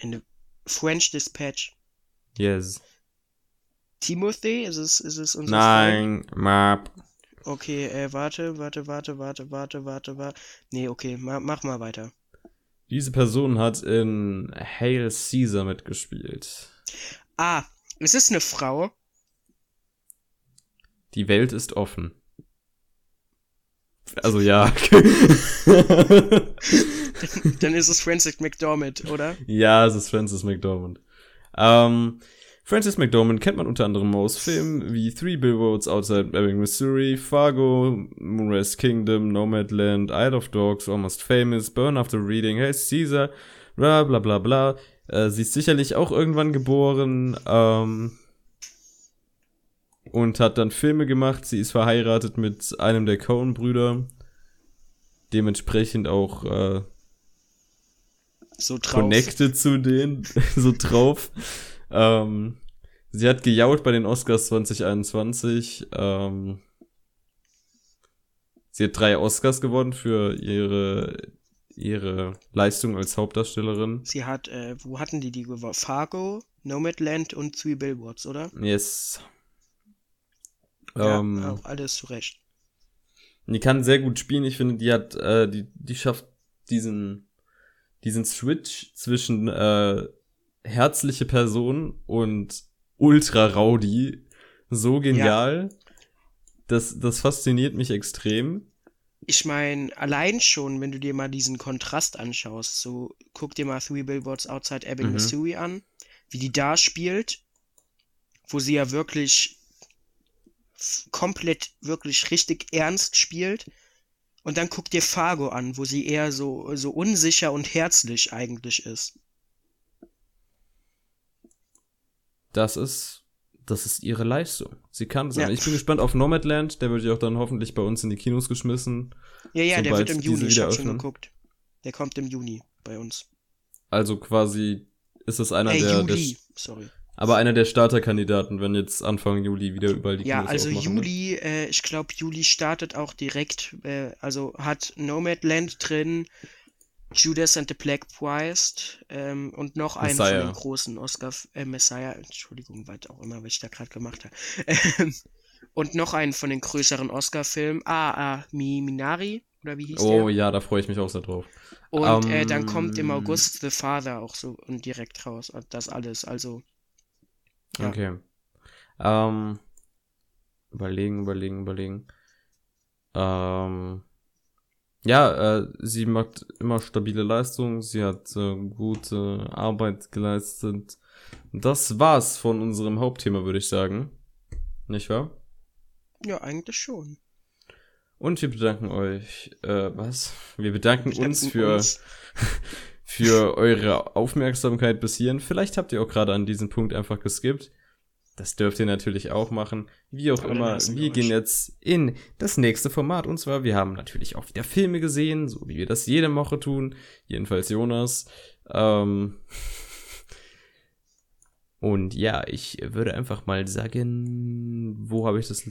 in the French Dispatch. Yes. Timothy? Ist es, ist es unser Nein, Map. Okay, äh, warte, warte, warte, warte, warte, warte, warte. Nee, okay, ma mach mal weiter. Diese Person hat in Hail Caesar mitgespielt. Ah, es ist eine Frau. Die Welt ist offen. Also ja. Dann ist es Francis McDormand, oder? ja, es ist Francis McDormand. Ähm, Francis McDormand kennt man unter anderem aus Filmen wie Three Billboards Outside Ebbing, Missouri, Fargo, Moonrise Kingdom, Nomadland, Isle of Dogs, Almost Famous, Burn After Reading, Hey Caesar, bla bla bla bla. Äh, sie ist sicherlich auch irgendwann geboren ähm, und hat dann Filme gemacht. Sie ist verheiratet mit einem der Coen-Brüder. Dementsprechend auch äh, So drauf. connected zu denen, so drauf. Ähm, sie hat gejault bei den Oscars 2021. Ähm, sie hat drei Oscars gewonnen für ihre, ihre Leistung als Hauptdarstellerin. Sie hat, äh, wo hatten die die gewonnen? Fargo, Nomadland und Three Billboards, oder? Yes. Ja, Ähm, auch alles zu Recht. Die kann sehr gut spielen. Ich finde, die hat, äh, die, die schafft diesen, diesen Switch zwischen äh, herzliche Person und ultra rowdy so genial. Das, das fasziniert mich extrem. Ich meine, allein schon, wenn du dir mal diesen Kontrast anschaust, so guck dir mal Three Billboards Outside Ebbing, Mhm. Missouri an, wie die da spielt, wo sie ja wirklich komplett, wirklich richtig ernst spielt. Und dann guck dir Fargo an, wo sie eher so, so unsicher und herzlich eigentlich ist. Das ist, das ist ihre Leistung. Sie kann sein. Ja. Ich bin gespannt auf Nomadland. Der wird ja auch dann hoffentlich bei uns in die Kinos geschmissen. Ja, ja, der wird im Juni, ich wieder hab schon geguckt. Der kommt im Juni bei uns. Also quasi ist es einer Äh, der, der, Juli, sorry. aber einer der Starterkandidaten, wenn jetzt Anfang Juli wieder überall die Ja, Kinos also aufmachen, ne? Juli, äh, ich glaube, Juli startet auch direkt, äh, also hat Nomadland drin, Judas and the Black Christ ähm, und noch einen von Messiah. den großen Oscar, äh, Messiah, Entschuldigung, was auch immer, was ich da gerade gemacht habe. Ähm, und noch einen von den größeren Oscar-Filmen, ah, ah, Mi Minari, oder wie hieß Oh der? ja, da freue ich mich auch sehr drauf. Und äh, dann kommt im ähm, August The Father auch so und direkt raus, das alles, also, Ja. Okay. Ähm, überlegen, überlegen, überlegen. Ähm, ja, äh, sie macht immer stabile Leistung. Sie hat äh, gute Arbeit geleistet. Das war's von unserem Hauptthema, würde ich sagen. Nicht wahr? ja, eigentlich schon. Und wir bedanken euch, äh, was? Wir bedanken, Wir uns bedanken für, uns. für eure Aufmerksamkeit bis hierhin. Vielleicht habt ihr auch gerade an diesem Punkt einfach geskippt. Das dürft ihr natürlich auch machen. Wie auch Aber immer, wir gehen jetzt in das nächste Format. Und zwar, wir haben natürlich auch wieder Filme gesehen, so wie wir das jede Woche tun. Jedenfalls Jonas. Ähm und ja, ich würde einfach mal sagen, wo habe ich das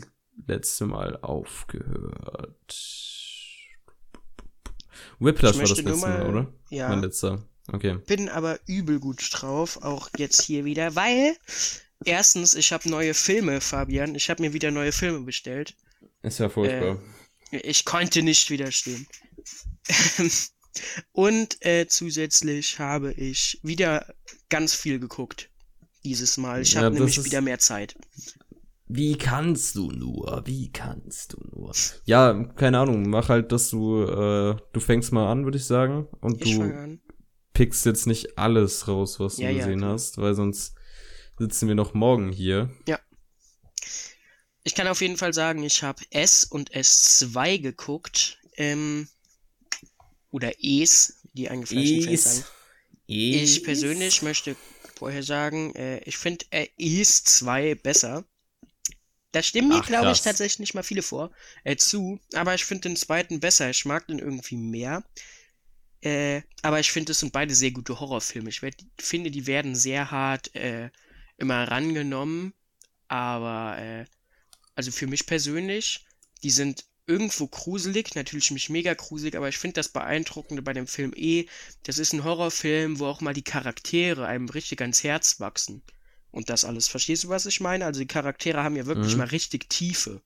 letzte Mal aufgehört? Whiplash war das letzte Mal, mal- oder? Ja. Mein letzter. Okay. bin aber übel gut drauf, auch jetzt hier wieder, weil erstens, ich habe neue Filme, Fabian, ich habe mir wieder neue Filme bestellt. Ist ja furchtbar. Ich konnte nicht widerstehen. Und äh, zusätzlich habe ich wieder ganz viel geguckt. Dieses Mal. Ich Ja, habe das nämlich ist- wieder mehr Zeit. Wie kannst du nur? Wie kannst du nur? Ja, keine Ahnung. Mach halt, dass du, äh, du fängst mal an, würde ich sagen. Und Ich du pickst jetzt nicht alles raus, was du Ja, ja, gesehen klar. hast, weil sonst sitzen wir noch morgen hier. Ich kann auf jeden Fall sagen, ich habe S und S2 geguckt. Ähm, oder Es, wie die eingefleischten Fans sagen. Ich persönlich möchte vorher sagen, äh, ich finde äh, Es 2 besser. Da stimmen mir, glaube ich, tatsächlich nicht mal viele vor, äh, zu, aber ich finde den zweiten besser. Ich mag den irgendwie mehr. Äh, aber ich finde, es sind beide sehr gute Horrorfilme. Ich werd, finde, die werden sehr hart äh, immer rangenommen. Aber, äh, also für mich persönlich, die sind irgendwo gruselig, natürlich nicht mega gruselig, aber ich finde das Beeindruckende bei dem Film eh, das ist ein Horrorfilm, wo auch mal die Charaktere einem richtig ans Herz wachsen. Und das alles. Verstehst du, was ich meine? Also die Charaktere haben ja wirklich Mhm. mal richtig Tiefe.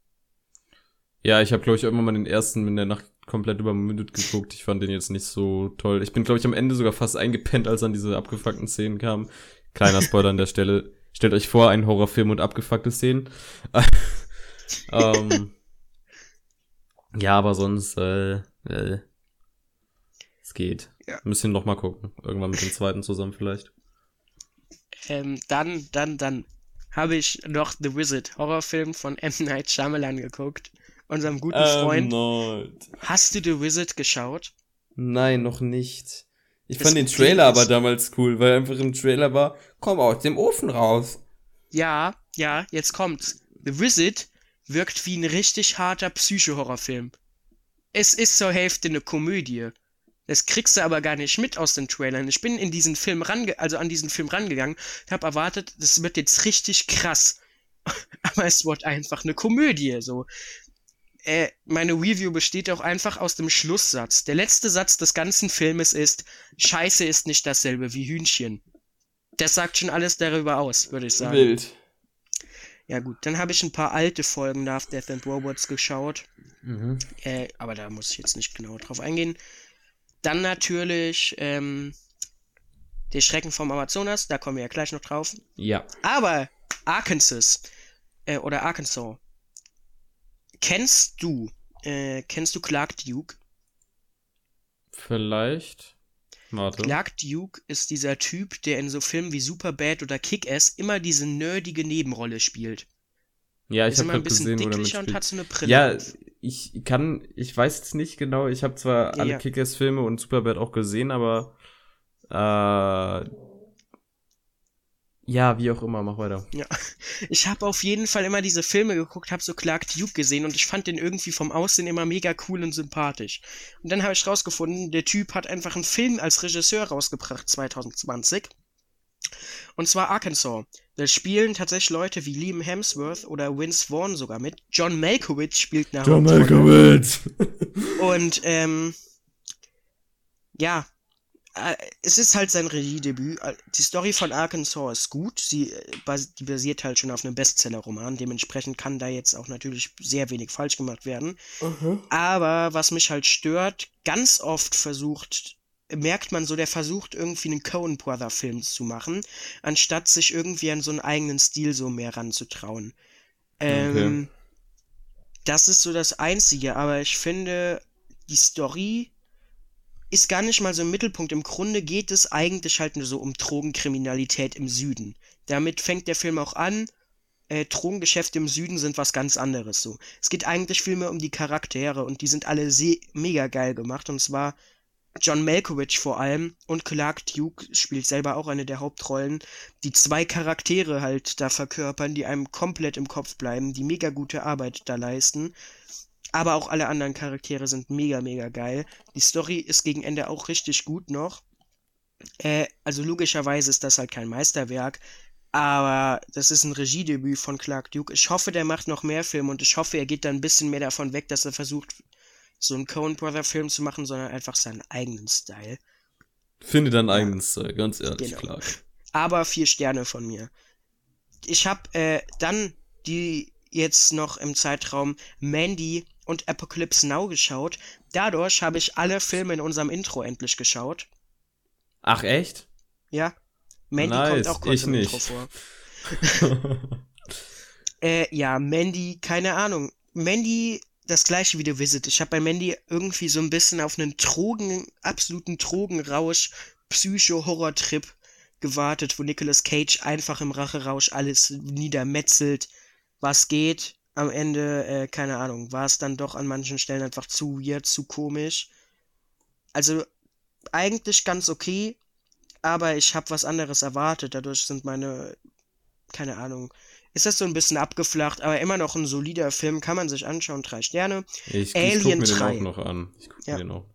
Ja, ich habe, glaube ich, irgendwann mal den ersten in der Nacht komplett übermündet geguckt. Ich fand den jetzt nicht so toll. Ich bin, glaube ich, am Ende sogar fast eingepennt, als dann diese abgefuckten Szenen kamen. Kleiner Spoiler an der Stelle. Stellt euch vor, ein Horrorfilm und abgefuckte Szenen. ähm, ja, aber sonst, äh, äh, es geht. Ja. Müssen wir noch mal gucken. Irgendwann mit dem zweiten zusammen vielleicht. Ähm, dann, dann, dann habe ich noch The Wizard, Horrorfilm von M. Night Shyamalan geguckt, unserem guten Ähm, Freund. Not. Hast du The Wizard geschaut? Nein, noch nicht. Ich Das fand den Trailer aber damals cool, weil einfach im Trailer war, komm aus dem Ofen raus. Ja, ja, jetzt kommt's. The Wizard wirkt wie ein richtig harter Psycho-Horrorfilm. Es ist zur Hälfte eine Komödie. Das kriegst du aber gar nicht mit aus den Trailern. Ich bin in diesen Film range also an diesen Film rangegangen, hab erwartet, das wird jetzt richtig krass. aber es wird einfach eine Komödie, so. Äh, meine Review besteht auch einfach aus dem Schlusssatz. Der letzte Satz des ganzen Filmes ist, Scheiße ist nicht dasselbe wie Hühnchen. Das sagt schon alles darüber aus, würde ich sagen. Wild. Ja gut, dann habe ich ein paar alte Folgen Love, Death and Robots geschaut. Mhm. Äh, aber da muss ich jetzt nicht genau drauf eingehen. Dann natürlich ähm, der Schrecken vom Amazonas, da kommen wir ja gleich noch drauf. Ja. Aber Arkansas äh, oder Arkansas. Kennst du, äh, kennst du Clark Duke? Vielleicht. Warte. Clark Duke ist dieser Typ, der in so Filmen wie Superbad oder Kick-Ass immer diese nerdige Nebenrolle spielt. Ja, ich habe gerade bisschen gesehen, wo dicklicher und hat so eine Brille. Ja, ich kann, ich weiß jetzt nicht genau, ich habe zwar Ja, alle ja. Kickers-Filme und Superbad auch gesehen, aber äh, ja, wie auch immer, mach weiter. Ich habe auf jeden Fall immer diese Filme geguckt, habe so Clark Duke gesehen und ich fand den irgendwie vom Aussehen immer mega cool und sympathisch. Und dann habe ich rausgefunden, der Typ hat einfach einen Film als Regisseur rausgebracht 2020. Und zwar Arkansas. Da spielen tatsächlich Leute wie Liam Hemsworth oder Vince Vaughn sogar mit. John Malkovich spielt eine Hauptrolle. Malkovich. Und ähm, ja, es ist halt sein Regiedebüt. Äh, Die Story von Arkansas ist gut. Sie äh, die basiert halt schon auf einem Bestseller-Roman. Dementsprechend kann da jetzt auch natürlich sehr wenig falsch gemacht werden. Aber was mich halt stört, ganz oft versucht, merkt man so, der versucht irgendwie einen Coen Brother Film zu machen, anstatt sich irgendwie an so einen eigenen Stil so mehr ranzutrauen. Ähm, das ist so das Einzige, aber ich finde, die Story ist gar nicht mal so im Mittelpunkt. Im Grunde geht es eigentlich halt nur so um Drogenkriminalität im Süden. Damit fängt der Film auch an. Äh, Drogengeschäfte im Süden sind was ganz anderes so. Es geht eigentlich viel mehr um die Charaktere und die sind alle se- mega geil gemacht. Und zwar John Malkovich vor allem und Clark Duke spielt selber auch eine der Hauptrollen, die zwei Charaktere halt da verkörpern, die einem komplett im Kopf bleiben, die mega gute Arbeit da leisten. Aber auch alle anderen Charaktere sind mega, mega geil. Die Story ist gegen Ende auch richtig gut noch. Äh, also logischerweise ist das halt kein Meisterwerk, aber das ist ein Regiedebüt von Clark Duke. Ich hoffe, der macht noch mehr Filme und ich hoffe, er geht da ein bisschen mehr davon weg, dass er versucht, so einen Coen Brother Film zu machen, sondern einfach seinen eigenen Style. Finde deinen eigenen Style, ganz ehrlich, Genau. klar. aber vier Sterne von mir. Ich habe äh, dann die jetzt noch im Zeitraum Mandy und Apocalypse Now geschaut. Dadurch habe ich alle Filme in unserem Intro endlich geschaut. Ach, echt? Ja. Mandy Nice, kommt auch kurz im nicht. Intro vor. Äh, ja, Mandy, keine Ahnung. Mandy, das gleiche wie The Visit. Ich habe bei Mandy irgendwie so ein bisschen auf einen Drogen, absoluten Drogenrausch, Psycho-Horror-Trip gewartet, wo Nicolas Cage einfach im Racherausch alles niedermetzelt, was geht. Am Ende, äh, keine Ahnung, war es dann doch an manchen Stellen einfach zu weird, zu komisch. Also, eigentlich ganz okay, aber ich habe was anderes erwartet. Dadurch sind meine, keine Ahnung, ist das so ein bisschen abgeflacht, aber immer noch ein solider Film, kann man sich anschauen, drei Sterne. Ich, ich Alien guck mir 3. den auch noch an. Ich guck Ja. mir den auch.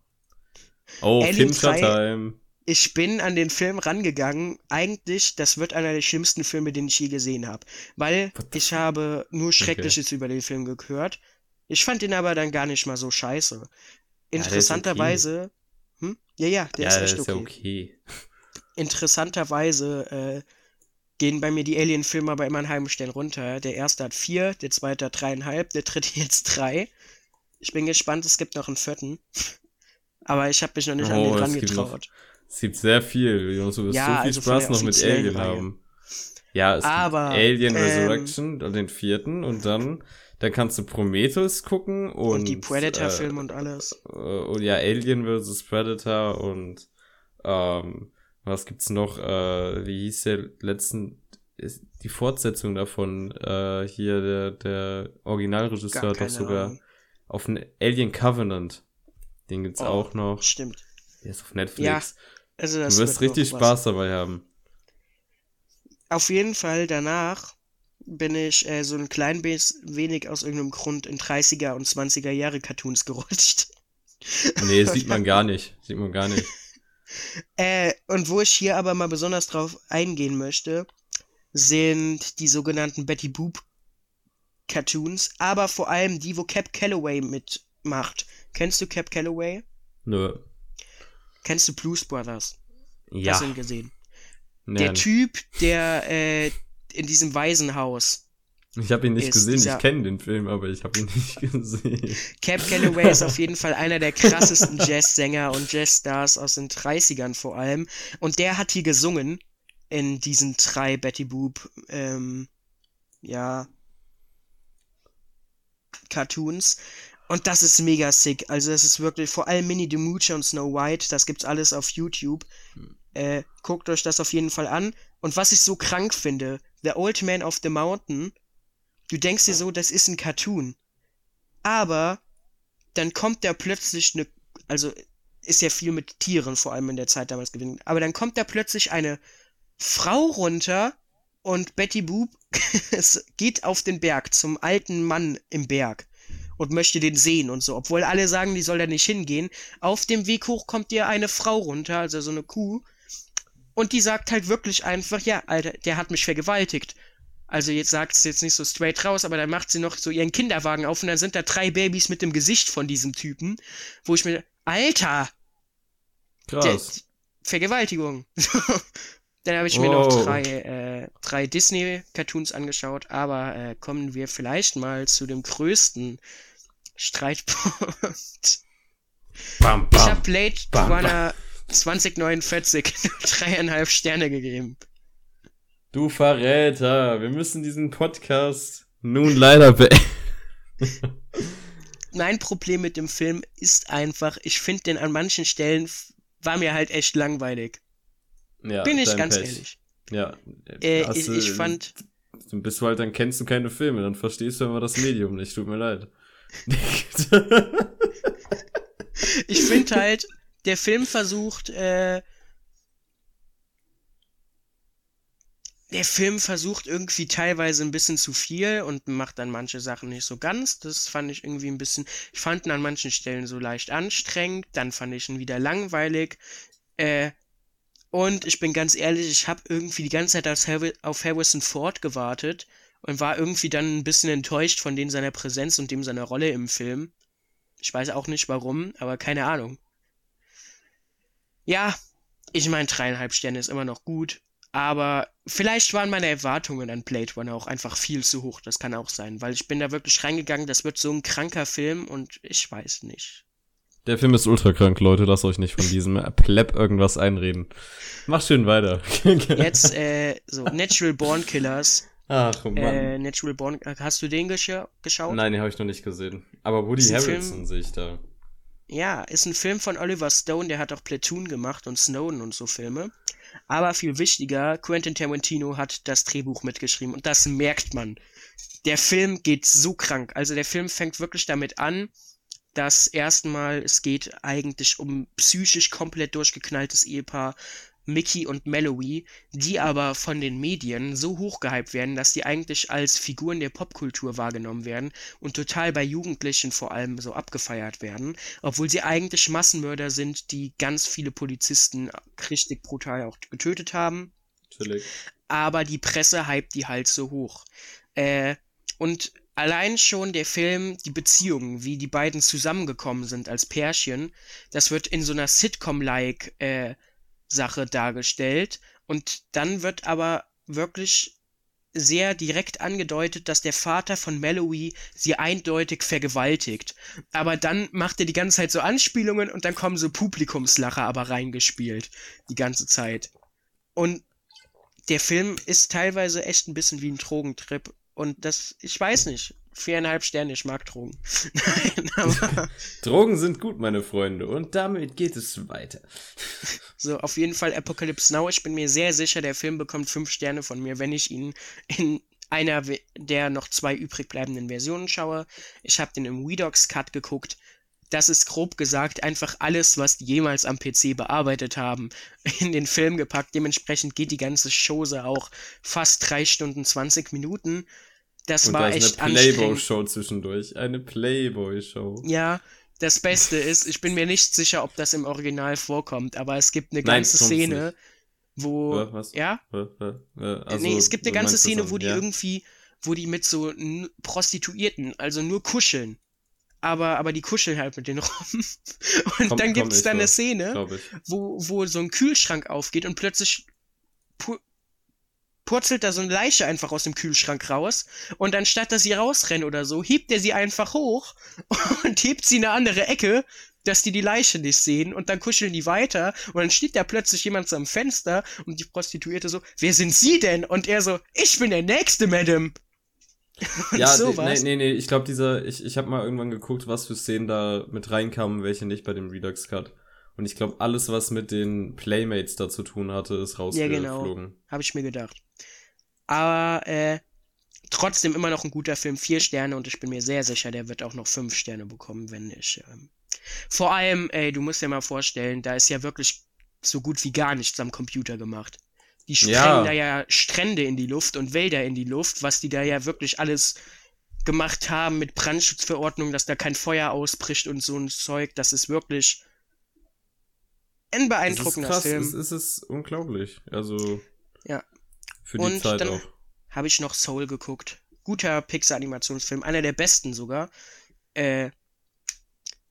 Oh, Alien Fincher 3. Time. Ich bin an den Film rangegangen. Eigentlich, das wird einer der schlimmsten Filme, den ich je gesehen habe. Weil ich habe nur Schreckliches über den Film gehört. Ich fand ihn aber dann gar nicht mal so scheiße. Interessanterweise. Hm? Ja, ja, der ja, ist echt ist ja okay. okay. Interessanterweise äh, gehen bei mir die Alien-Filme aber immer einen halben Stern runter. Der erste hat vier, der zweite hat dreieinhalb, der dritte jetzt drei. Ich bin gespannt, es gibt noch einen vierten. Aber ich habe mich noch nicht an Oh, den es rangetraut. Es gibt sehr viel. Jonas, du wirst Ja, so viel also Spaß noch mit Alien Reihe. haben. Ja, es Aber, gibt Alien ähm, Resurrection, den vierten, und dann, dann kannst du Prometheus gucken und, Und, die Predator-Filme äh, und alles. äh, und ja, Alien vs. Predator und ähm, was gibt's noch? Äh, wie hieß der letzten die Fortsetzung davon, äh, hier der, der Originalregisseur hat doch sogar Ahnung. auf Alien Covenant. Den gibt's Oh, auch noch. Stimmt. Der ist auf Netflix. Also du das wirst wird richtig. Spaß dabei haben. Auf jeden Fall danach bin ich äh, so ein klein wenig aus irgendeinem Grund in 30er und 20er Jahre Cartoons gerutscht. Nee, sieht man gar nicht. Sieht man gar nicht. Äh, und wo ich hier aber mal besonders drauf eingehen möchte, sind die sogenannten Betty Boop Cartoons, aber vor allem die, wo Cap Calloway mitmacht. Kennst du Cap Calloway? Nö. Kennst du Blues Brothers? Ja. Hast du ihn gesehen? Nee, Der Typ, der äh, in diesem Waisenhaus. ich habe ihn nicht ist gesehen. dieser- Ich kenne den Film, aber ich habe ihn nicht gesehen. Cap Calloway ist auf jeden Fall einer der krassesten Jazzsänger und Jazzstars aus den 30ern vor allem. Und der hat hier gesungen in diesen drei Betty Boop, ähm, ja, Cartoons. Und das ist mega sick. Also das ist wirklich, vor allem Minnie the Moocher und Snow White, das gibt's alles auf YouTube. Äh, guckt euch das auf jeden Fall an. Und was ich so krank finde, The Old Man of the Mountain, du denkst dir so, das ist ein Cartoon. Aber dann kommt da plötzlich eine, also ist ja viel mit Tieren vor allem in der Zeit damals gewesen, aber dann kommt da plötzlich eine Frau runter und Betty Boop geht auf den Berg zum alten Mann im Berg und möchte den sehen und so, obwohl alle sagen, die soll da nicht hingehen. Auf dem Weg hoch kommt ihr eine Frau runter, also so eine Kuh, und die sagt halt wirklich einfach, ja, Alter, der hat mich vergewaltigt. Also jetzt sagt sie jetzt nicht so straight raus, aber dann macht sie noch so ihren Kinderwagen auf und dann sind da drei Babys mit dem Gesicht von diesem Typen, wo ich mir, Alter, der, Krass. Vergewaltigung. dann habe ich mir noch drei, äh, drei Disney-Cartoons angeschaut, aber äh, kommen wir vielleicht mal zu dem größten Streitpunkt. Bam, Ich bam. habe Blade bam, Runner 2049 dreieinhalb Sterne gegeben. Du Verräter, wir müssen diesen Podcast nun leider beenden. Mein Problem mit dem Film ist einfach, ich finde den an manchen Stellen war mir halt echt langweilig. Ja, Bin ich ganz Pech. ehrlich. Ja. Äh, ich, du- ich fand, Dann bist du halt, dann kennst du keine Filme, dann verstehst du immer das Medium nicht, tut mir leid. ich finde halt, der Film versucht, äh, der Film versucht irgendwie teilweise ein bisschen zu viel und macht dann manche Sachen nicht so ganz. Das fand ich irgendwie ein bisschen, ich fand ihn an manchen Stellen so leicht anstrengend, dann fand ich ihn wieder langweilig. Äh, und ich bin ganz ehrlich, ich habe irgendwie die ganze Zeit auf, Harri auf Harrison Ford gewartet und war irgendwie dann ein bisschen enttäuscht von dem seiner Präsenz und dem seiner Rolle im Film. Ich weiß auch nicht warum, aber keine Ahnung. Ja, ich meine, dreieinhalb Sterne ist immer noch gut. Aber vielleicht waren meine Erwartungen an Blade Runner auch einfach viel zu hoch. Das kann auch sein, weil ich bin da wirklich reingegangen, das wird so ein kranker Film und ich weiß nicht. Der Film ist ultra krank, Leute, lasst euch nicht von diesem Pleb irgendwas einreden. Mach schön weiter. Jetzt, äh, so, Natural Born Killers. Ach, Mann. Äh, Natural Born, hast du den gescha geschaut? Nein, den habe ich noch nicht gesehen. Aber Woody Harrelson sehe ich da. Ja, ist ein Film von Oliver Stone, der hat auch Platoon gemacht und Snowden und so Filme. Aber viel wichtiger, Quentin Tarantino hat das Drehbuch mitgeschrieben und das merkt man. Der Film geht so krank. Also der Film fängt wirklich damit an, dass erstmal es geht eigentlich um psychisch komplett durchgeknalltes Ehepaar Mickey und Mallory, die aber von den Medien so hochgehypt werden, dass die eigentlich als Figuren der Popkultur wahrgenommen werden und total bei Jugendlichen vor allem so abgefeiert werden, obwohl sie eigentlich Massenmörder sind, die ganz viele Polizisten richtig brutal auch getötet haben Natürlich. aber die Presse hypt die halt so hoch. Äh, und allein schon der Film, die Beziehungen, wie die beiden zusammengekommen sind als Pärchen, das wird in so einer Sitcom-like äh, Sache dargestellt. Und dann wird aber wirklich sehr direkt angedeutet, dass der Vater von Mallory sie eindeutig vergewaltigt. Aber dann macht er die ganze Zeit so Anspielungen und dann kommen so Publikumslacher aber reingespielt. Die ganze Zeit. Und der Film ist teilweise echt ein bisschen wie ein Drogentrip. Und das, ich weiß nicht. viereinhalb Sterne, ich mag Drogen. Nein, aber. Drogen sind gut, meine Freunde, und damit geht es weiter. So, auf jeden Fall Apocalypse Now. Ich bin mir sehr sicher, der Film bekommt fünf Sterne von mir, wenn ich ihn in einer der noch zwei übrig bleibenden Versionen schaue. Ich habe den im Redox Cut geguckt. Das ist grob gesagt einfach alles, was die jemals am PC bearbeitet haben, in den Film gepackt. Dementsprechend geht die ganze Chose auch fast drei Stunden 20 Minuten. Das Und war da ist echt eine. Playboy-Show zwischendurch. Eine Playboy-Show. Ja, das Beste ist, ich bin mir nicht sicher, ob das im Original vorkommt, aber es gibt eine Nein, ganze kommt's Szene, wo. Äh, was? Ja? Äh, also, nee, es gibt eine ganze Szene, wo die ja? irgendwie, wo die mit so Prostituierten, also nur kuscheln. Aber, aber die kuscheln halt mit denen rum. Und Komm- dann gibt es ich da eine drauf, Szene, wo, wo so ein Kühlschrank aufgeht und plötzlich pu purzelt da so eine Leiche einfach aus dem Kühlschrank raus und anstatt dass sie rausrennen oder so, hebt er sie einfach hoch und hebt sie in eine andere Ecke, dass die die Leiche nicht sehen und dann kuscheln die weiter und dann steht da plötzlich jemand so am Fenster und die Prostituierte so, wer sind Sie denn? Und er so, ich bin der Nächste, Madame. Ja, die- sowas. nee, nee, nee, ich glaube, dieser, ich, ich habe mal irgendwann geguckt, was für Szenen da mit reinkamen, welche nicht bei dem Redux Cut. Und ich glaube, alles, was mit den Playmates da zu tun hatte, ist Ja, genau. rausgeflogen. Habe ich mir gedacht. Aber äh, trotzdem immer noch ein guter Film. Vier Sterne und ich bin mir sehr sicher, der wird auch noch fünf Sterne bekommen, wenn ich. Ähm, vor allem, ey, du musst dir mal vorstellen, da ist ja wirklich so gut wie gar nichts am Computer gemacht. Die sprengen Ja. da ja Strände in die Luft und Wälder in die Luft, was die da ja wirklich alles gemacht haben mit Brandschutzverordnung, dass da kein Feuer ausbricht und so ein Zeug. Das ist wirklich ein Es ist beeindruckender krass, Film. es ist, es ist unglaublich. Also, Ja. für die Und Zeit dann- habe ich noch Soul geguckt. Guter Pixar-Animationsfilm, einer der besten sogar. Äh,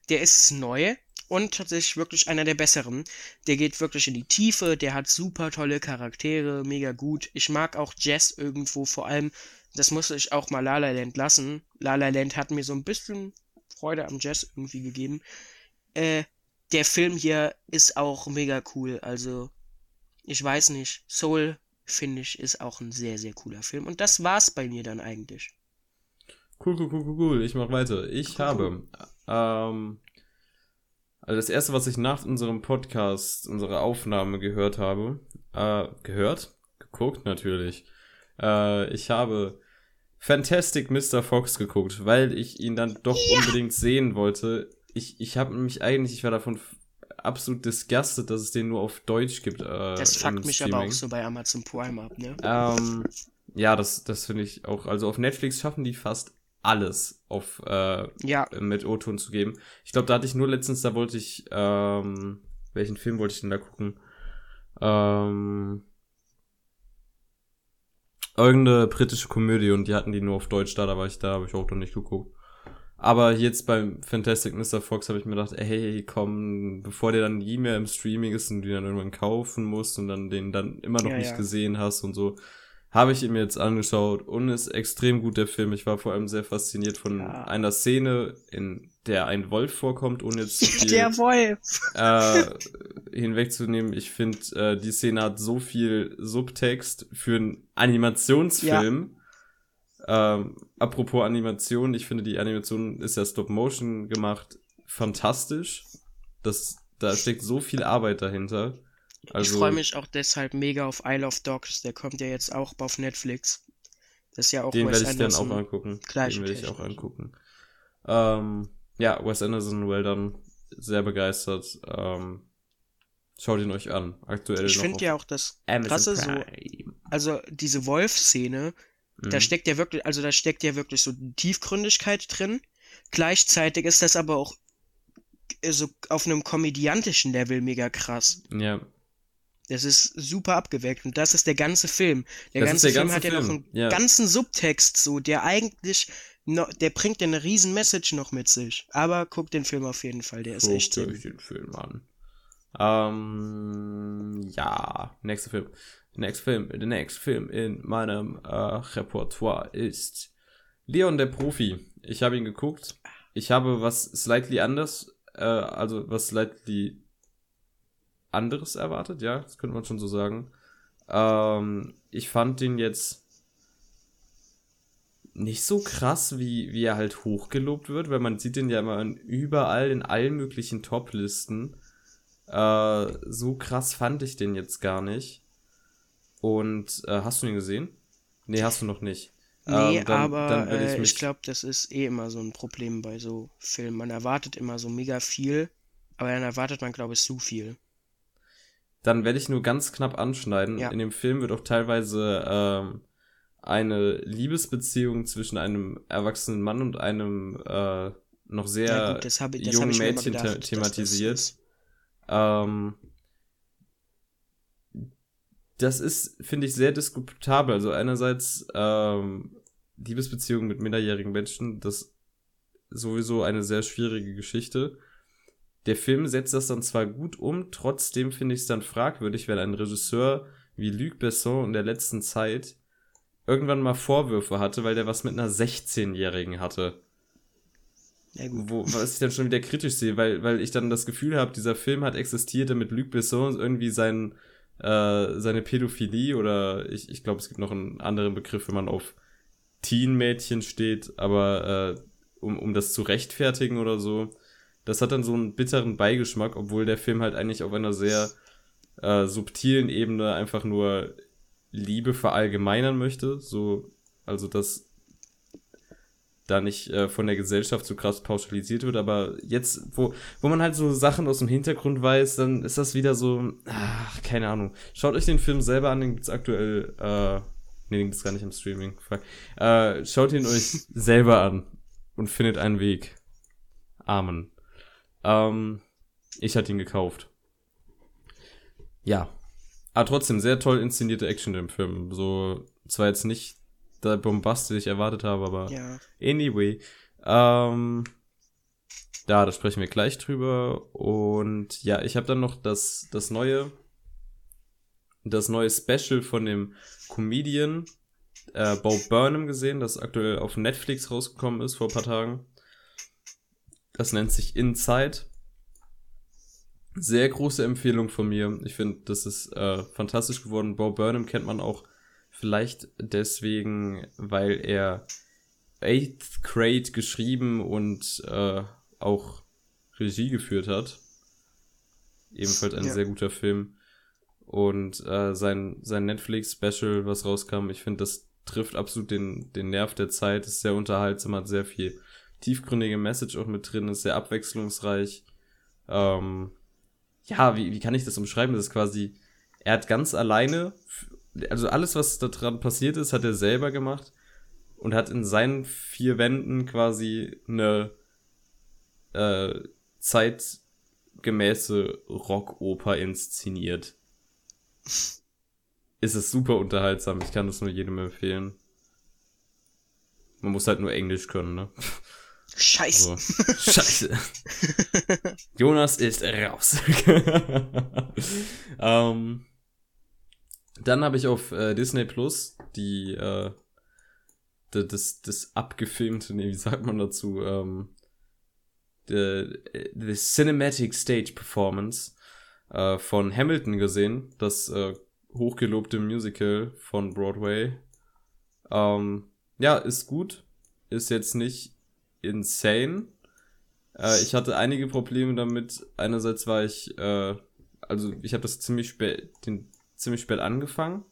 der ist neu und tatsächlich wirklich einer der besseren. Der geht wirklich in die Tiefe, der hat super tolle Charaktere, mega gut. Ich mag auch Jazz irgendwo, vor allem, das muss ich auch mal La La Land lassen. La La Land hat mir so ein bisschen Freude am Jazz irgendwie gegeben. Äh, der Film hier ist auch mega cool, also ich weiß nicht. Soul finde ich, ist auch ein sehr, sehr cooler Film. Und das war's bei mir dann eigentlich. Cool, cool, cool, cool, cool. Ich mach weiter. Ich Cool, habe, ähm, also das erste, was ich nach unserem Podcast, unserer Aufnahme gehört habe, äh, gehört? Geguckt, natürlich. Äh, ich habe Fantastic Mr. Fox geguckt, weil ich ihn dann doch unbedingt sehen wollte. Ich, ich habe mich eigentlich, ich war davon absolut disgusted, dass es den nur auf Deutsch gibt. Äh, Das fuckt mich aber Streaming. auch so bei Amazon Prime ab, ne? Ähm, ja, das, das finde ich auch. Also auf Netflix schaffen die fast alles auf äh, Ja, mit O-Ton zu geben. Ich glaube, da hatte ich nur letztens, da wollte ich, ähm, welchen Film wollte ich denn da gucken? Ähm, irgendeine britische Komödie und die hatten die nur auf Deutsch da, da war ich da, habe ich auch noch nicht geguckt. Aber jetzt beim Fantastic Mr. Fox habe ich mir gedacht, ey, hey, komm, bevor der dann nie mehr im Streaming ist und du ihn dann irgendwann kaufen musst und dann den dann immer noch Ja, nicht ja. gesehen hast und so, habe ich ihn mir jetzt angeschaut und ist extrem gut der Film. Ich war vor allem sehr fasziniert von Ja. einer Szene, in der ein Wolf vorkommt, ohne jetzt viel der Wolf. äh, hinwegzunehmen. Ich finde, äh, die Szene hat so viel Subtext für einen Animationsfilm. Ähm, apropos Animation, ich finde, die Animation ist ja Stop-Motion gemacht. Fantastisch. Das, da steckt so viel Arbeit dahinter. Also, ich freue mich auch deshalb mega auf Isle of Dogs. Der kommt ja jetzt auch auf Netflix. Das ist ja auch Den Wes werde ich dann auch Anderson. angucken. Gleiche Den werde ich auch angucken. Ähm, ja, Wes Anderson, well done. Sehr begeistert. Ähm, schaut ihn euch an. Aktuell Ich finde ja auch das Amazon Krasse so, Prime. also diese Wolf-Szene, da Mhm. steckt ja wirklich, also da steckt ja wirklich so Tiefgründigkeit drin. Gleichzeitig ist das aber auch äh, so auf einem komödiantischen Level mega krass. Ja, Das ist super abgeweckt und das ist der ganze Film. Der Das ganze der Film ganze hat ja noch einen ja. ganzen Subtext, so, der eigentlich, no, der bringt ja eine riesen Message noch mit sich. Aber guck den Film auf jeden Fall, der ist Guckt echt gut. den Film an. Ähm, ja, nächster Film. Nächster Film, der nächste Film in meinem äh, Repertoire ist Leon der Profi. Ich habe ihn geguckt. Ich habe was slightly anders, äh, also was slightly anderes erwartet, ja, das könnte man schon so sagen. Ähm, ich fand den jetzt nicht so krass, wie, wie er halt hochgelobt wird, weil man sieht den ja immer überall in allen möglichen Top-Listen. Äh, so krass fand ich den jetzt gar nicht. Und äh, hast du ihn gesehen? Nee, hast du noch nicht. Nee, ähm, dann, aber dann äh, ich, ich glaube, das ist eh immer so ein Problem bei so Filmen. Man erwartet immer so mega viel, aber dann erwartet man, glaube ich, zu viel. Dann werde ich nur ganz knapp anschneiden. Ja. In dem Film wird auch teilweise ähm, eine Liebesbeziehung zwischen einem erwachsenen Mann und einem äh, noch sehr ja, gut, hab, jungen Mädchen gedacht, thematisiert. Das, das ähm, das ist, finde ich, sehr diskutabel. Also einerseits ähm, Liebesbeziehungen mit minderjährigen Menschen, das sowieso eine sehr schwierige Geschichte. Der Film setzt das dann zwar gut um, trotzdem finde ich es dann fragwürdig, wenn ein Regisseur wie Luc Besson in der letzten Zeit irgendwann mal Vorwürfe hatte, weil der was mit einer 16-Jährigen hatte. Ja, gut. Wo, was ich dann schon wieder kritisch sehe, weil, weil ich dann das Gefühl habe, dieser Film hat existiert, damit Luc Besson irgendwie sein, äh, seine Pädophilie oder ich, ich glaube, es gibt noch einen anderen Begriff, wenn man auf Teen-Mädchen steht, aber äh, um, um das zu rechtfertigen oder so, das hat dann so einen bitteren Beigeschmack, obwohl der Film halt eigentlich auf einer sehr äh, subtilen Ebene einfach nur Liebe verallgemeinern möchte, so, also dass da nicht äh, von der Gesellschaft so krass pauschalisiert wird, aber jetzt, wo, wo man halt so Sachen aus dem Hintergrund weiß, dann ist das wieder so, ach, keine Ahnung. Schaut euch den Film selber an, den gibt's aktuell, äh, nee, den gibt's gar nicht im Streaming. Äh, schaut ihn euch selber an und findet einen Weg. Amen. Ähm, ich hatte ihn gekauft. Ja, aber trotzdem, sehr toll inszenierte Action im Film. So, zwar jetzt nicht der Bombast, den ich erwartet habe, aber ja. anyway. Ähm, da, da sprechen wir gleich drüber. Und ja, ich habe dann noch das, das neue, das neue Special von dem Comedian äh, Bo Burnham gesehen, das aktuell auf Netflix rausgekommen ist vor ein paar Tagen. Das nennt sich Inside. Sehr große Empfehlung von mir. Ich finde, das ist äh, fantastisch geworden. Bo Burnham kennt man auch vielleicht deswegen, weil er Eighth Grade geschrieben und äh, auch Regie geführt hat. Ebenfalls ein ja. sehr guter Film. Und äh, sein, sein Netflix-Special, was rauskam, ich finde, das trifft absolut den, den Nerv der Zeit, ist sehr unterhaltsam, hat sehr viel tiefgründige Message auch mit drin, ist sehr abwechslungsreich. Ähm, ja, wie, wie kann ich das umschreiben? Das ist quasi, er hat ganz alleine, also alles, was da dran passiert ist, hat er selber gemacht und hat in seinen vier Wänden quasi eine äh, zeitgemäße Rockoper inszeniert. Ist es super unterhaltsam, ich kann das nur jedem empfehlen. Man muss halt nur Englisch können, ne? Scheiße. Also, scheiße. Jonas ist raus. ähm, dann habe ich auf äh, Disney Plus die äh, das, das abgefilmte, nee, wie sagt man dazu, ähm, the, the Cinematic Stage Performance äh, von Hamilton gesehen, das äh, hochgelobte Musical von Broadway. Ähm, ja, ist gut. Ist jetzt nicht insane. Äh, ich hatte einige Probleme damit. Einerseits war ich, äh, also ich habe das ziemlich spät, den ziemlich spät angefangen.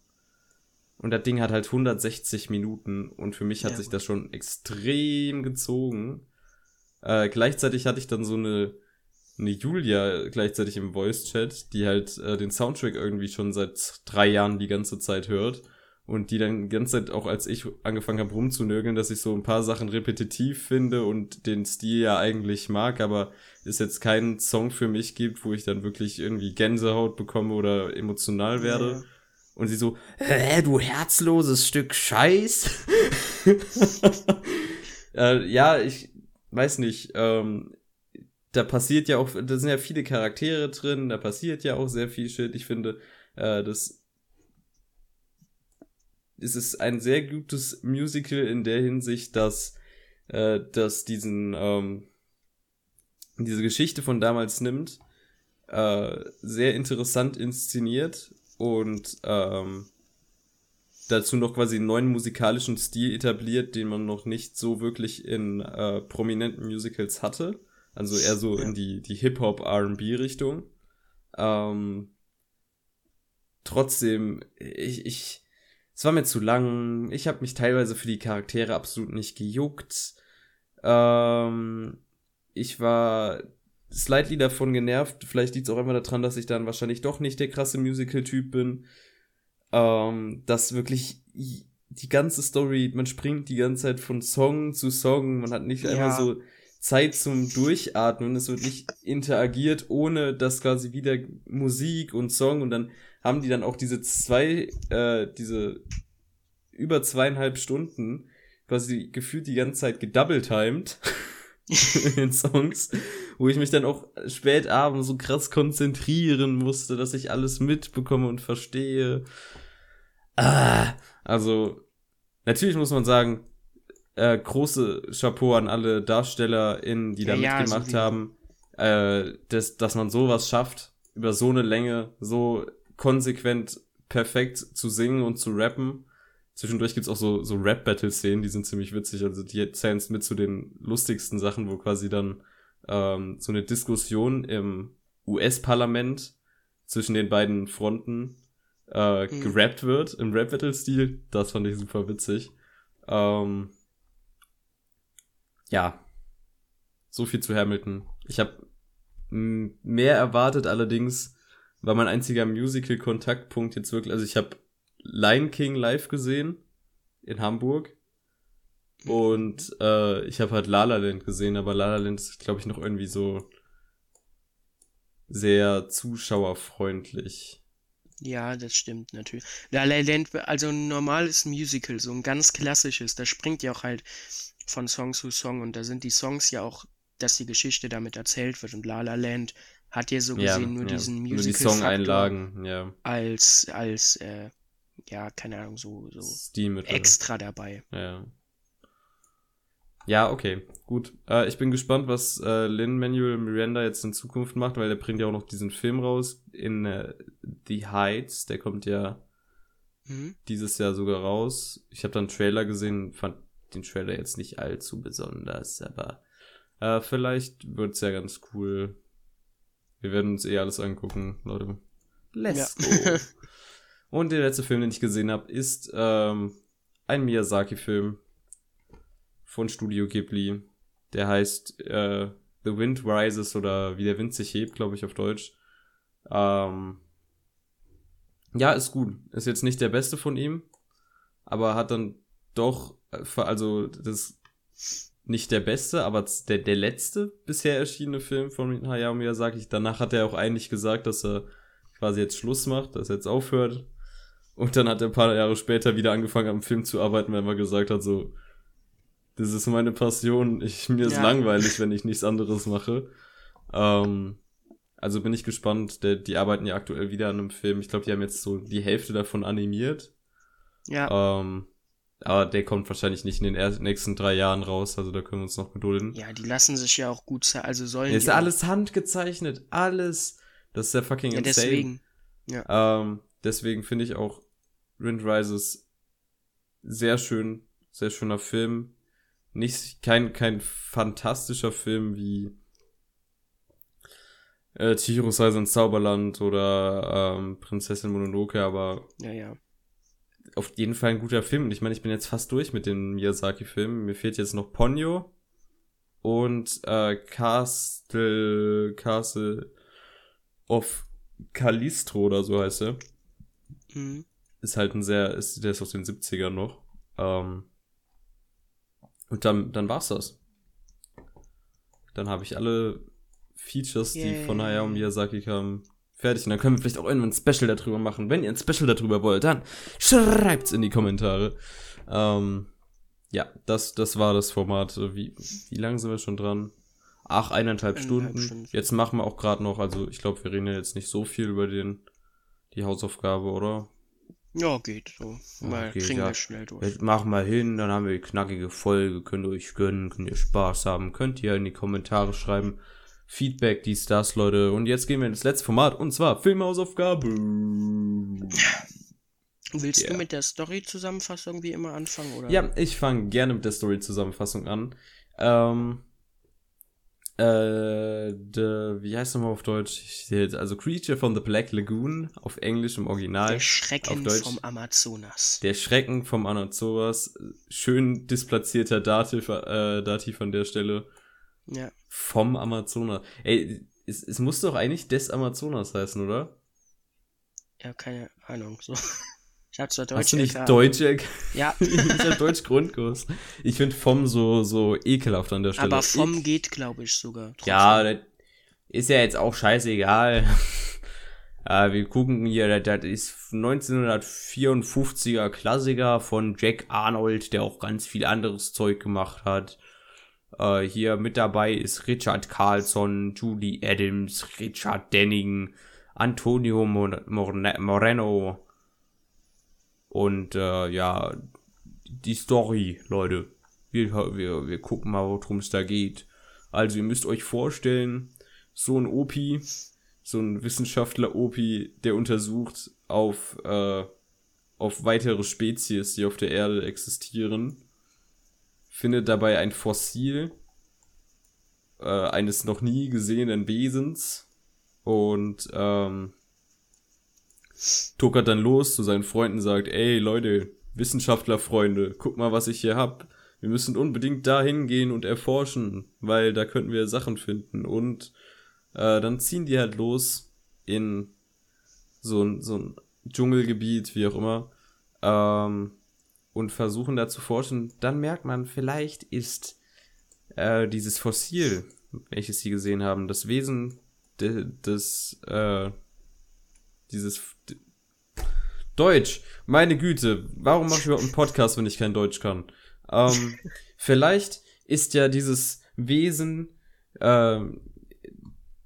Und das Ding hat halt 160 Minuten und für mich hat ja. sich das schon extrem gezogen. Äh, gleichzeitig hatte ich dann so eine, eine Julia gleichzeitig im Voice-Chat, die halt äh, den Soundtrack irgendwie schon seit drei Jahren die ganze Zeit hört und die dann die ganze Zeit auch als ich angefangen habe rumzunörgeln, dass ich so ein paar Sachen repetitiv finde und den Stil ja eigentlich mag, aber es jetzt keinen Song für mich gibt, wo ich dann wirklich irgendwie Gänsehaut bekomme oder emotional werde. Ja. Und sie so, hä, du herzloses Stück Scheiß. äh, ja, ich weiß nicht, ähm, da passiert ja auch, da sind ja viele Charaktere drin, da passiert ja auch sehr viel Shit. Ich finde, äh, das es ist ein sehr gutes Musical in der Hinsicht, dass, äh, dass diesen, ähm, diese Geschichte von damals nimmt, äh, sehr interessant inszeniert und ähm, dazu noch quasi einen neuen musikalischen Stil etabliert, den man noch nicht so wirklich in äh, prominenten Musicals hatte. Also eher so ja. in die, die Hip-Hop-RB-Richtung. Ähm, trotzdem, ich, ich, es war mir zu lang. Ich habe mich teilweise für die Charaktere absolut nicht gejuckt. Ähm, ich war slightly davon genervt. Vielleicht liegt es auch immer daran, dass ich dann wahrscheinlich doch nicht der krasse Musical-Typ bin. Ähm, dass wirklich die ganze Story, man springt die ganze Zeit von Song zu Song, man hat nicht ja. einmal so Zeit zum Durchatmen, es wird nicht interagiert, ohne dass quasi wieder Musik und Song und dann haben die dann auch diese zwei, äh, diese über zweieinhalb Stunden quasi gefühlt die ganze Zeit gedoubletimed in Songs, wo ich mich dann auch spät abends so krass konzentrieren musste, dass ich alles mitbekomme und verstehe. Ah, also, natürlich muss man sagen, äh, große Chapeau an alle DarstellerInnen, die da ja, mitgemacht ja, haben, äh, dass, dass man sowas schafft, über so eine Länge so konsequent perfekt zu singen und zu rappen. Zwischendurch gibt's auch so, so Rap-Battle-Szenen, die sind ziemlich witzig. Also die zählen mit zu den lustigsten Sachen, wo quasi dann ähm, so eine Diskussion im US-Parlament zwischen den beiden Fronten äh, mhm. gerappt wird, im Rap-Battle-Stil. Das fand ich super witzig. Ähm, ja. So viel zu Hamilton. Ich habe mehr erwartet, allerdings war mein einziger Musical-Kontaktpunkt jetzt wirklich, also ich habe Lion King live gesehen in Hamburg und äh, ich habe halt La La Land gesehen, aber La La Land ist, glaube ich, noch irgendwie so sehr zuschauerfreundlich. Ja, das stimmt natürlich. La La Land, also ein normales Musical, so ein ganz klassisches, da springt ja auch halt von Song zu Song und da sind die Songs ja auch, dass die Geschichte damit erzählt wird und La La Land hat ja so gesehen ja, nur ja. diesen Musical nur die Song-Einlagen, ja. als als äh, ja keine Ahnung so so extra dabei. Ja. Ja, okay, gut. Äh, ich bin gespannt, was äh, Lin Manuel Miranda jetzt in Zukunft macht, weil der bringt ja auch noch diesen Film raus in äh, The Heights. Der kommt ja mhm. dieses Jahr sogar raus. Ich habe dann einen Trailer gesehen, fand den Trailer jetzt nicht allzu besonders, aber äh, vielleicht wird's ja ganz cool. Wir werden uns eh alles angucken, Leute. Let's ja. go. Und der letzte Film, den ich gesehen habe, ist ähm, ein Miyazaki-Film von Studio Ghibli. Der heißt äh, The Wind Rises oder Wie der Wind sich hebt, glaube ich, auf Deutsch. Ähm, ja, ist gut. Ist jetzt nicht der beste von ihm, aber hat dann doch, äh, also das nicht der beste, aber der, der letzte bisher erschienene Film von Hayao Miyazaki. Danach hat er auch eigentlich gesagt, dass er quasi jetzt Schluss macht, dass er jetzt aufhört. Und dann hat er ein paar Jahre später wieder angefangen am Film zu arbeiten, weil er gesagt hat, so, das ist meine Passion, ich, mir ist ja. langweilig, wenn ich nichts anderes mache. Ähm, also bin ich gespannt, der, die arbeiten ja aktuell wieder an einem Film. Ich glaube, die haben jetzt so die Hälfte davon animiert. Ja. Ähm, aber der kommt wahrscheinlich nicht in den nächsten drei Jahren raus, also da können wir uns noch gedulden. Ja, die lassen sich ja auch gut, also sollen. Ist alles handgezeichnet, alles. Das ist ja fucking ja, insane. Deswegen. Ja. Ähm, deswegen finde ich auch Wind Rises sehr schön, sehr schöner Film. Nicht, kein, kein fantastischer Film wie äh, Chihiro's Reise ins Zauberland oder ähm, Prinzessin Mononoke, aber ja, ja auf jeden Fall ein guter Film. Und ich meine, ich bin jetzt fast durch mit den Miyazaki-Filmen. Mir fehlt jetzt noch Ponyo und äh, Castle, Castle of Calistro oder so heißt er. Mhm. Ist halt ein sehr, ist, der ist aus den 70ern noch. Ähm, und dann, dann war's das. Dann habe ich alle Features, Yay. die von Hayao Miyazaki kamen, fertig. Und dann können wir vielleicht auch irgendwann ein Special darüber machen. Wenn ihr ein Special darüber wollt, dann schreibt's in die Kommentare. Ähm, ja, das, das war das Format. Wie, wie lange sind wir schon dran? Ach, eineinhalb, Stunden. Stunden. Jetzt machen wir auch gerade noch, also ich glaube, wir reden ja jetzt nicht so viel über den, die Hausaufgabe, oder? Ja, geht so. Mal okay, kriegen ja. wir schnell durch. Jetzt machen wir hin, dann haben wir die knackige Folge, könnt ihr euch gönnen, könnt ihr Spaß haben, könnt ihr in die Kommentare schreiben, Feedback, dies, das, Leute. Und jetzt gehen wir ins letzte Format und zwar Filmhausaufgabe. Willst Yeah. du mit der Story-Zusammenfassung wie immer anfangen? Oder? Ja, ich fange gerne mit der Story-Zusammenfassung an. Ähm, äh, de, wie heißt nochmal auf Deutsch? Also Creature from the Black Lagoon auf Englisch im Original. Der auf Schrecken Deutsch. vom Amazonas. Der Schrecken vom Anazoas. Schön displatzierter Dativ, äh, Dativ an der Stelle. Ja. Vom Amazonas. Ey, es, es muss doch eigentlich des Amazonas heißen, oder? Ja, keine Ahnung. So. Ich hab zwar Deutsch. Hast du nicht LK. Deutsch? ich Ja, hab Deutsch Grundkurs. Ich finde vom so, so ekelhaft an der Stelle. aber vom Ik- geht, glaube ich, sogar. Trotzdem. Ja, das ist ja jetzt auch scheißegal. äh, wir gucken hier, das ist 1954er Klassiker von Jack Arnold, der auch ganz viel anderes Zeug gemacht hat. Äh, hier mit dabei ist Richard Carlson, Judy Adams, Richard Denning, Antonio Moreno und äh, ja, die Story, Leute. Wir, wir, wir gucken mal, worum es da geht. Also ihr müsst euch vorstellen, so ein Opi, so ein Wissenschaftler Opi, der untersucht auf, äh, auf weitere Spezies, die auf der Erde existieren, findet dabei ein Fossil äh, eines noch nie gesehenen Wesens und ähm, tuckert dann los zu seinen Freunden und sagt, ey Leute, Wissenschaftlerfreunde, guck mal, was ich hier hab. Wir müssen unbedingt da hingehen und erforschen, weil da könnten wir Sachen finden. Und äh, dann ziehen die halt los in so ein, so ein Dschungelgebiet, wie auch immer, ähm, und versuchen da zu forschen. Dann merkt man, vielleicht ist äh, dieses Fossil, welches sie gesehen haben, das Wesen de, des, äh, dieses d- Deutsch. Meine Güte, warum mache ich überhaupt einen Podcast, wenn ich kein Deutsch kann? Ähm, vielleicht ist ja dieses Wesen, ähm,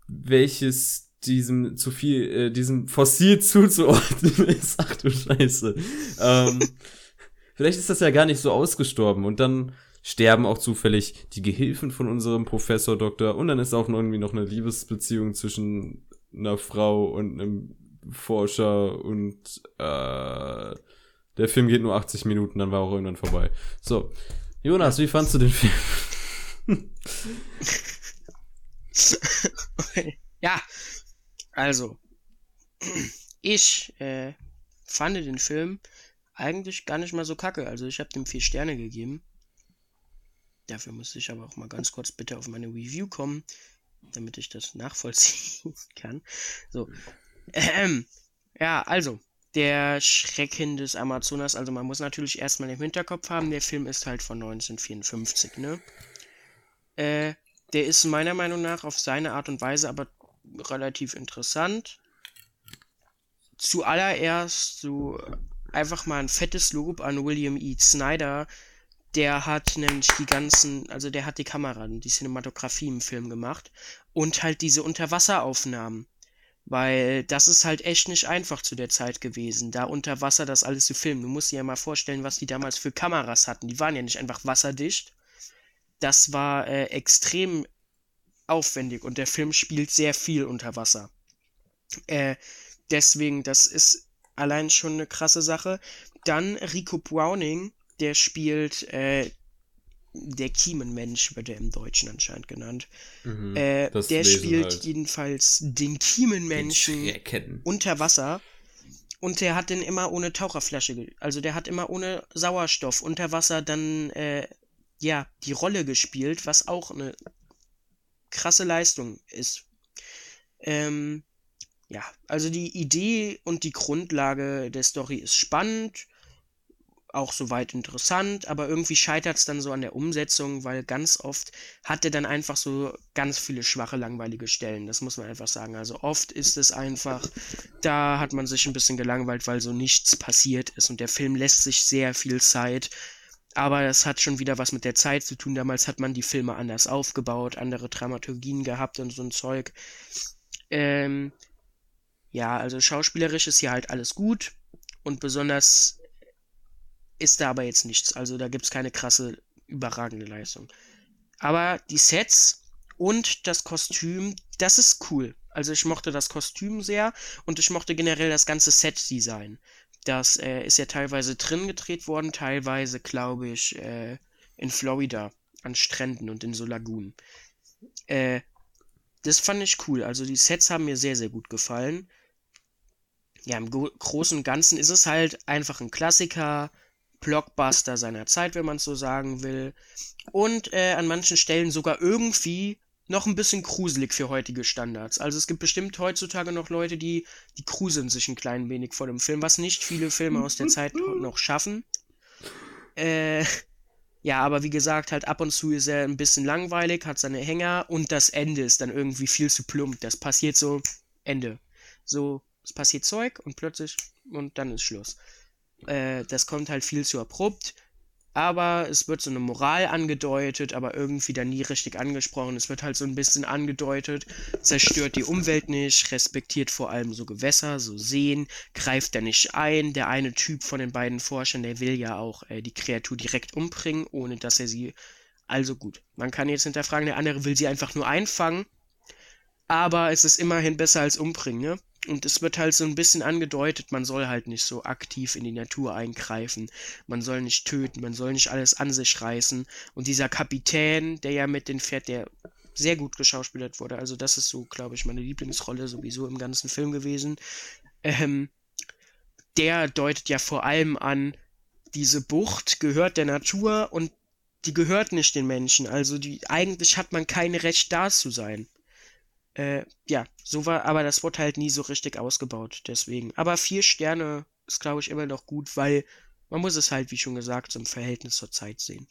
welches diesem zu viel, äh, diesem Fossil zuzuordnen ist. Ach du Scheiße. Ähm, vielleicht ist das ja gar nicht so ausgestorben und dann sterben auch zufällig die Gehilfen von unserem Professor Doktor und dann ist auch noch irgendwie noch eine Liebesbeziehung zwischen einer Frau und einem Forscher und äh, der Film geht nur 80 Minuten, dann war auch irgendwann vorbei. So, Jonas, wie fandst du den Film? ja, also, ich äh, fand den Film eigentlich gar nicht mal so kacke. Also ich habe dem vier Sterne gegeben. Dafür muss ich aber auch mal ganz kurz bitte auf meine Review kommen, damit ich das nachvollziehen kann. So. Ähm, ja, also, der Schrecken des Amazonas, also man muss natürlich erstmal im Hinterkopf haben, der Film ist halt von 1954, ne? Äh, der ist meiner Meinung nach auf seine Art und Weise aber relativ interessant. Zuallererst so einfach mal ein fettes Lob an William E. Snyder. Der hat nämlich die ganzen, also der hat die Kamera, die Cinematografie im Film gemacht und halt diese Unterwasseraufnahmen. Weil das ist halt echt nicht einfach zu der Zeit gewesen, da unter Wasser das alles zu filmen. Du musst dir ja mal vorstellen, was die damals für Kameras hatten. Die waren ja nicht einfach wasserdicht. Das war äh, extrem aufwendig und der Film spielt sehr viel unter Wasser. Äh, deswegen, das ist allein schon eine krasse Sache. Dann Rico Browning, der spielt äh, der Kiemenmensch, wird er im Deutschen anscheinend genannt. Mhm, Äh, der Wesen spielt halt. jedenfalls den Kiemenmenschen Schrecken. unter Wasser. Und der hat den immer ohne Taucherflasche, also der hat immer ohne Sauerstoff unter Wasser dann, äh, ja, die Rolle gespielt, was auch eine krasse Leistung ist. Ähm, ja, also die Idee und die Grundlage der Story ist spannend, auch soweit interessant, aber irgendwie scheitert es dann so an der Umsetzung, weil ganz oft hat er dann einfach so ganz viele schwache, langweilige Stellen. Das muss man einfach sagen. Also oft ist es einfach, da hat man sich ein bisschen gelangweilt, weil so nichts passiert ist und der Film lässt sich sehr viel Zeit. Aber das hat schon wieder was mit der Zeit zu tun. Damals hat man die Filme anders aufgebaut, andere Dramaturgien gehabt und so ein Zeug. Ähm, ja, also schauspielerisch ist hier halt alles gut und besonders ist da aber jetzt nichts. Also da gibt es keine krasse, überragende Leistung. Aber die Sets und das Kostüm, das ist cool. Also ich mochte das Kostüm sehr und ich mochte generell das ganze Set-Design. Das äh, ist ja teilweise drin gedreht worden, teilweise, glaube ich, äh, in Florida an Stränden und in so Lagunen. Äh, das fand ich cool. Also die Sets haben mir sehr, sehr gut gefallen. Ja, im Großen und Ganzen ist es halt einfach ein Klassiker, Blockbuster seiner Zeit, wenn man es so sagen will. Und äh, an manchen Stellen sogar irgendwie noch ein bisschen gruselig für heutige Standards. Also es gibt bestimmt heutzutage noch Leute, die, die gruseln sich ein klein wenig vor dem Film, was nicht viele Filme aus der Zeit noch schaffen. Äh, ja, aber wie gesagt, halt ab und zu ist er ein bisschen langweilig, hat seine Hänger und das Ende ist dann irgendwie viel zu plump. Das passiert so, Ende. So, es passiert Zeug und plötzlich und dann ist Schluss. Äh, das kommt halt viel zu abrupt aber es wird so eine Moral angedeutet, aber irgendwie dann nie richtig angesprochen. Es wird halt so ein bisschen angedeutet, zerstört die Umwelt nicht, respektiert vor allem so Gewässer, so Seen, greift da nicht ein. Der eine Typ von den beiden Forschern, der will ja auch äh, die Kreatur direkt umbringen, ohne dass er sie. Also gut, man kann jetzt hinterfragen, der andere will sie einfach nur einfangen, aber es ist immerhin besser als umbringen, ne? Und es wird halt so ein bisschen angedeutet, man soll halt nicht so aktiv in die Natur eingreifen. Man soll nicht töten, man soll nicht alles an sich reißen. Und dieser Kapitän, der ja mit den fährt, der sehr gut geschauspielert wurde. Also das ist so, glaube ich, meine Lieblingsrolle sowieso im ganzen Film gewesen. Ähm, der deutet ja vor allem an, diese Bucht gehört der Natur und die gehört nicht den Menschen. Also die, eigentlich hat man kein Recht da zu sein. Äh, ja, so war, aber das wurde halt nie so richtig ausgebaut, deswegen. Aber vier Sterne ist, glaube ich, immer noch gut, weil man muss es halt, wie schon gesagt, zum Verhältnis zur Zeit sehen.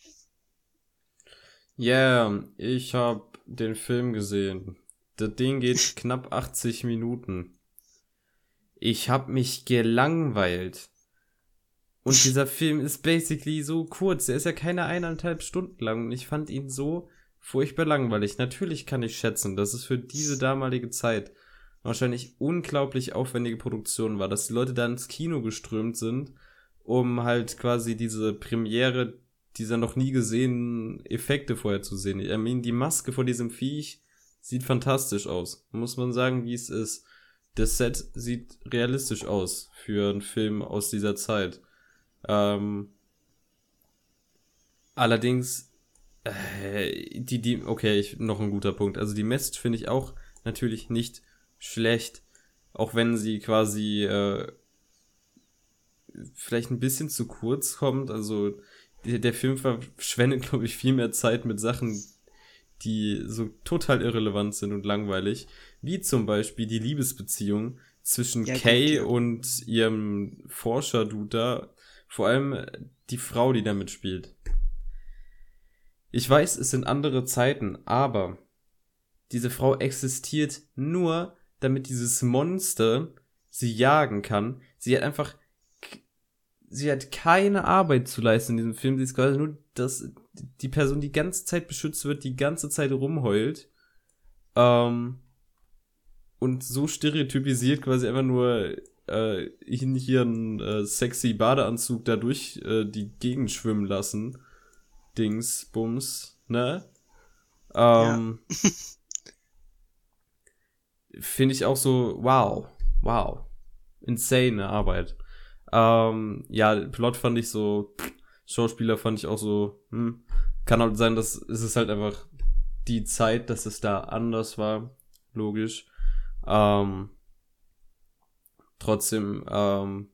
Ja, yeah, ich habe den Film gesehen. Das Ding geht knapp 80 Minuten. Ich habe mich gelangweilt. Und dieser Film ist basically so kurz. Der ist ja keine eineinhalb Stunden lang. Und ich fand ihn so furchtbar langweilig. Natürlich kann ich schätzen, dass es für diese damalige Zeit wahrscheinlich unglaublich aufwendige Produktion war, dass die Leute da ins Kino geströmt sind, um halt quasi diese Premiere dieser noch nie gesehenen Effekte vorher zu sehen. Ich meine, die Maske vor diesem Viech sieht fantastisch aus. Muss man sagen, wie es ist. Das Set sieht realistisch aus für einen Film aus dieser Zeit. Ähm, allerdings äh, die, die, okay, ich, noch ein guter Punkt. Also die Message finde ich auch natürlich nicht schlecht, auch wenn sie quasi äh, vielleicht ein bisschen zu kurz kommt. Also der, der Film verschwendet, glaube ich, viel mehr Zeit mit Sachen, die so total irrelevant sind und langweilig, wie zum Beispiel die Liebesbeziehung zwischen ja, Kay gut, und ihrem Forscher-Dude da, vor allem die Frau, die da mitspielt. Ich weiß, es sind andere Zeiten, aber diese Frau existiert nur, damit dieses Monster sie jagen kann. Sie hat einfach, sie hat keine Arbeit zu leisten in diesem Film. Sie ist quasi nur das, die Person, die ganze Zeit beschützt wird, die ganze Zeit rumheult. Ähm, und so stereotypisiert quasi einfach nur äh, in ihren äh, sexy Badeanzug da durch äh, die Gegend schwimmen lassen. Dings, Bums, ne? Ähm, ja. Finde ich auch so, wow, wow. Insane Arbeit. Ähm, ja, Plot fand ich so, Schauspieler fand ich auch so, hm. Kann halt sein, dass es ist halt einfach die Zeit, dass es da anders war. Logisch. Ähm, trotzdem, ähm,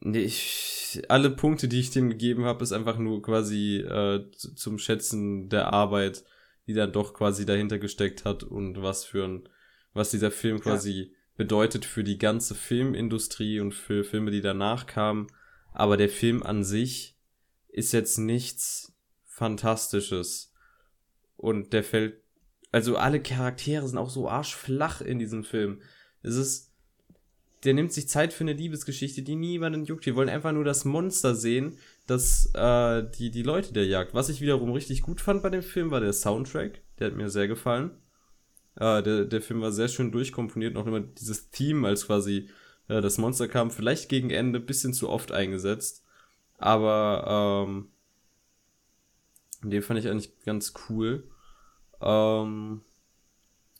Nee, ich, alle Punkte, die ich dem gegeben habe, ist einfach nur quasi äh, zum Schätzen der Arbeit, die dann doch quasi dahinter gesteckt hat und was für ein, was dieser Film quasi ja. bedeutet für die ganze Filmindustrie und für Filme, die danach kamen. Aber der Film an sich ist jetzt nichts Fantastisches. Und der fällt, also alle Charaktere sind auch so arschflach in diesem Film. Es ist, der nimmt sich Zeit für eine Liebesgeschichte, die niemanden juckt. Wir wollen einfach nur das Monster sehen, das äh, die, die Leute der jagt. Was ich wiederum richtig gut fand bei dem Film, war der Soundtrack. Der hat mir sehr gefallen. Äh, der, der Film war sehr schön durchkomponiert. Noch immer dieses Theme, als quasi äh, das Monster kam, vielleicht gegen Ende bisschen zu oft eingesetzt. Aber ähm, den fand ich eigentlich ganz cool. Ähm,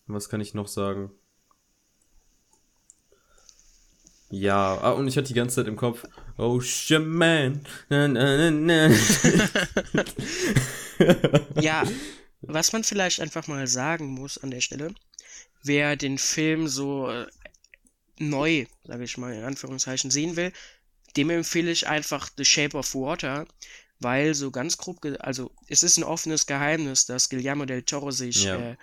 was kann ich noch sagen? Ja, ah, und ich hatte die ganze Zeit im Kopf, Ocean Man. Na, na, na, na. Ja, was man vielleicht einfach mal sagen muss an der Stelle, wer den Film so äh, neu, sage ich mal in Anführungszeichen, sehen will, dem empfehle ich einfach The Shape of Water, weil so ganz grob, also es ist ein offenes Geheimnis, dass Guillermo del Toro sich Ja. äh,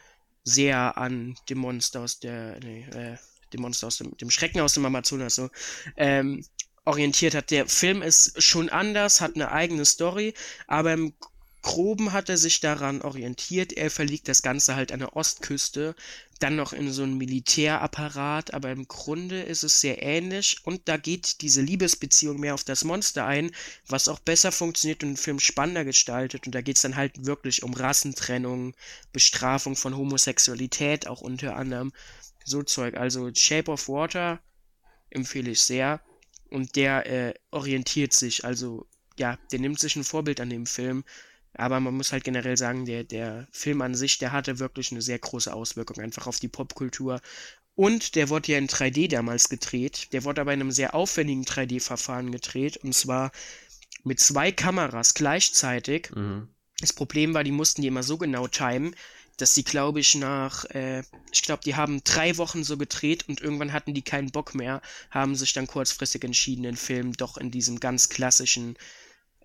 sehr an dem Monster aus der, nee, äh, dem Monster aus dem, dem Schrecken aus dem Amazonas so ähm, orientiert hat. Der Film ist schon anders, hat eine eigene Story, aber im Groben hat er sich daran orientiert. Er verlegt das Ganze halt an der Ostküste, dann noch in so einen Militärapparat, aber im Grunde ist es sehr ähnlich und da geht diese Liebesbeziehung mehr auf das Monster ein, was auch besser funktioniert und den Film spannender gestaltet und da geht es dann halt wirklich um Rassentrennung, Bestrafung von Homosexualität auch unter anderem, so Zeug. Also Shape of Water empfehle ich sehr und der äh, orientiert sich, also ja, der nimmt sich ein Vorbild an dem Film, aber man muss halt generell sagen, der, der Film an sich, der hatte wirklich eine sehr große Auswirkung einfach auf die Popkultur. Und der wurde ja in 3D damals gedreht. Der wurde aber in einem sehr aufwendigen 3D-Verfahren gedreht. Und zwar mit zwei Kameras gleichzeitig. Mhm. Das Problem war, die mussten die immer so genau timen, dass sie, glaube ich, nach, äh, ich glaube, die haben drei Wochen so gedreht und irgendwann hatten die keinen Bock mehr, haben sich dann kurzfristig entschieden, den Film doch in diesem ganz klassischen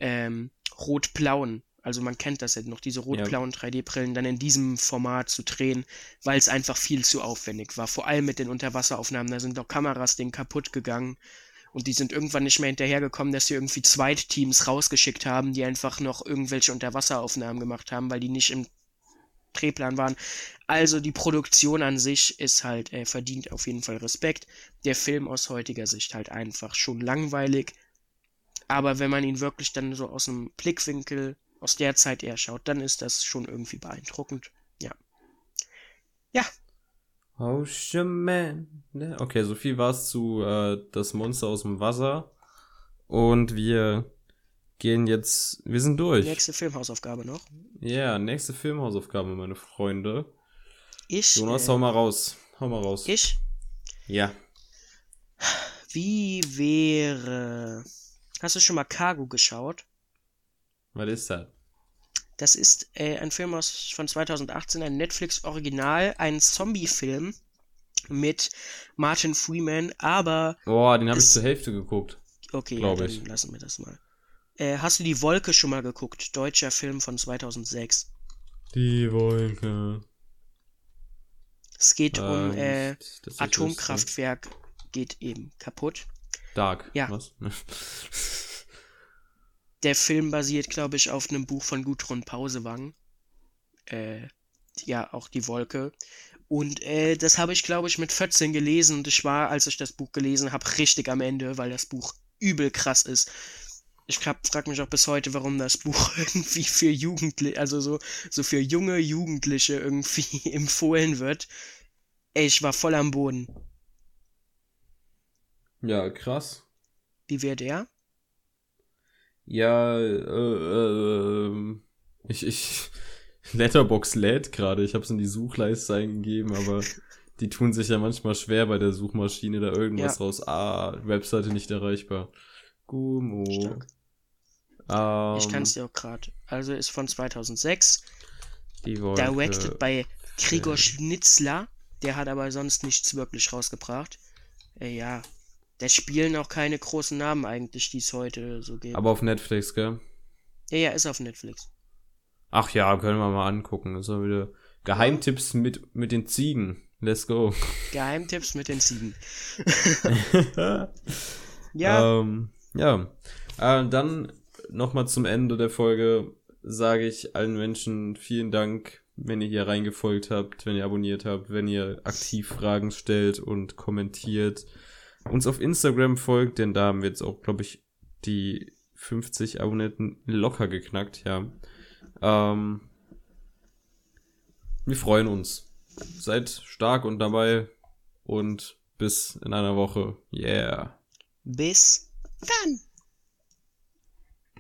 ähm, rot-blauen, also man kennt das ja noch, diese rot-blauen 3D-Brillen dann in diesem Format zu drehen, weil es einfach viel zu aufwendig war. Vor allem mit den Unterwasseraufnahmen, da sind doch Kameras denen kaputt gegangen. Und die sind irgendwann nicht mehr hinterhergekommen, dass sie irgendwie Zweitteams rausgeschickt haben, die einfach noch irgendwelche Unterwasseraufnahmen gemacht haben, weil die nicht im Drehplan waren. Also die Produktion an sich ist halt, äh, verdient auf jeden Fall Respekt. Der Film aus heutiger Sicht halt einfach schon langweilig. Aber wenn man ihn wirklich dann so aus einem Blickwinkel aus der Zeit eher schaut, dann ist das schon irgendwie beeindruckend. Ja. Ja, Ocean Man. Ne? Okay, so viel war's zu äh, das Monster aus dem Wasser. Und wir gehen jetzt, wir sind durch. nächste Filmhausaufgabe noch. Ja, nächste Filmhausaufgabe, meine Freunde. Ich. Jonas, äh, hau mal raus. Hau mal raus. ich? Ja. Wie wäre. Hast du schon mal Cargo geschaut? Was ist das? Das ist äh, ein Film aus, von 2018, ein Netflix-Original, ein Zombie-Film mit Martin Freeman, aber Boah, den habe ich zur Hälfte geguckt. okay, ja, dann ich. lassen wir das mal. Äh, hast du die Wolke schon mal geguckt? Deutscher Film von 2006. Die Wolke. Es geht um Ähm, äh, das ist Atomkraftwerk geht eben kaputt. Dark. Ja. Was? Der Film basiert, glaube ich, auf einem Buch von Gudrun Pausewang. Äh, ja, auch die Wolke. Und äh, das habe ich, glaube ich, mit 14 gelesen und ich war, als ich das Buch gelesen habe, richtig am Ende, weil das Buch übel krass ist. Ich frage mich auch bis heute, warum das Buch irgendwie für Jugendliche, also so, so für junge Jugendliche irgendwie empfohlen wird. Ey, ich war voll am Boden. ja, krass. Wie wäre der? Ja, äh, äh, ähm, ich, ich, Letterbox lädt gerade. Ich habe es in die Suchleiste eingegeben, aber die tun sich ja manchmal schwer bei der Suchmaschine da irgendwas Ja. raus. Ah, Webseite nicht erreichbar. Stark. Ähm, Ich kann es dir auch gerade. Also ist von 2006. die. Directed by Gregor Schnitzler. Der hat aber sonst nichts wirklich rausgebracht. Äh, ja. Da spielen auch keine großen Namen eigentlich, die es heute so gibt. Aber auf Netflix, gell? ja, ja, ist auf Netflix. Ach ja, können wir mal angucken. Das ist ja wieder Geheimtipps mit, mit den Ziegen. Let's go. Geheimtipps mit den Ziegen. Ja, Ähm, ja. Äh, dann nochmal zum Ende der Folge sage ich allen Menschen vielen Dank, wenn ihr hier reingefolgt habt, wenn ihr abonniert habt, wenn ihr aktiv Fragen stellt und kommentiert. Uns auf Instagram folgt, denn da haben wir jetzt auch, glaube ich, die 50 Abonnenten locker geknackt, ja. Ähm, wir freuen uns. Seid stark und dabei und bis in einer Woche. Yeah. bis dann.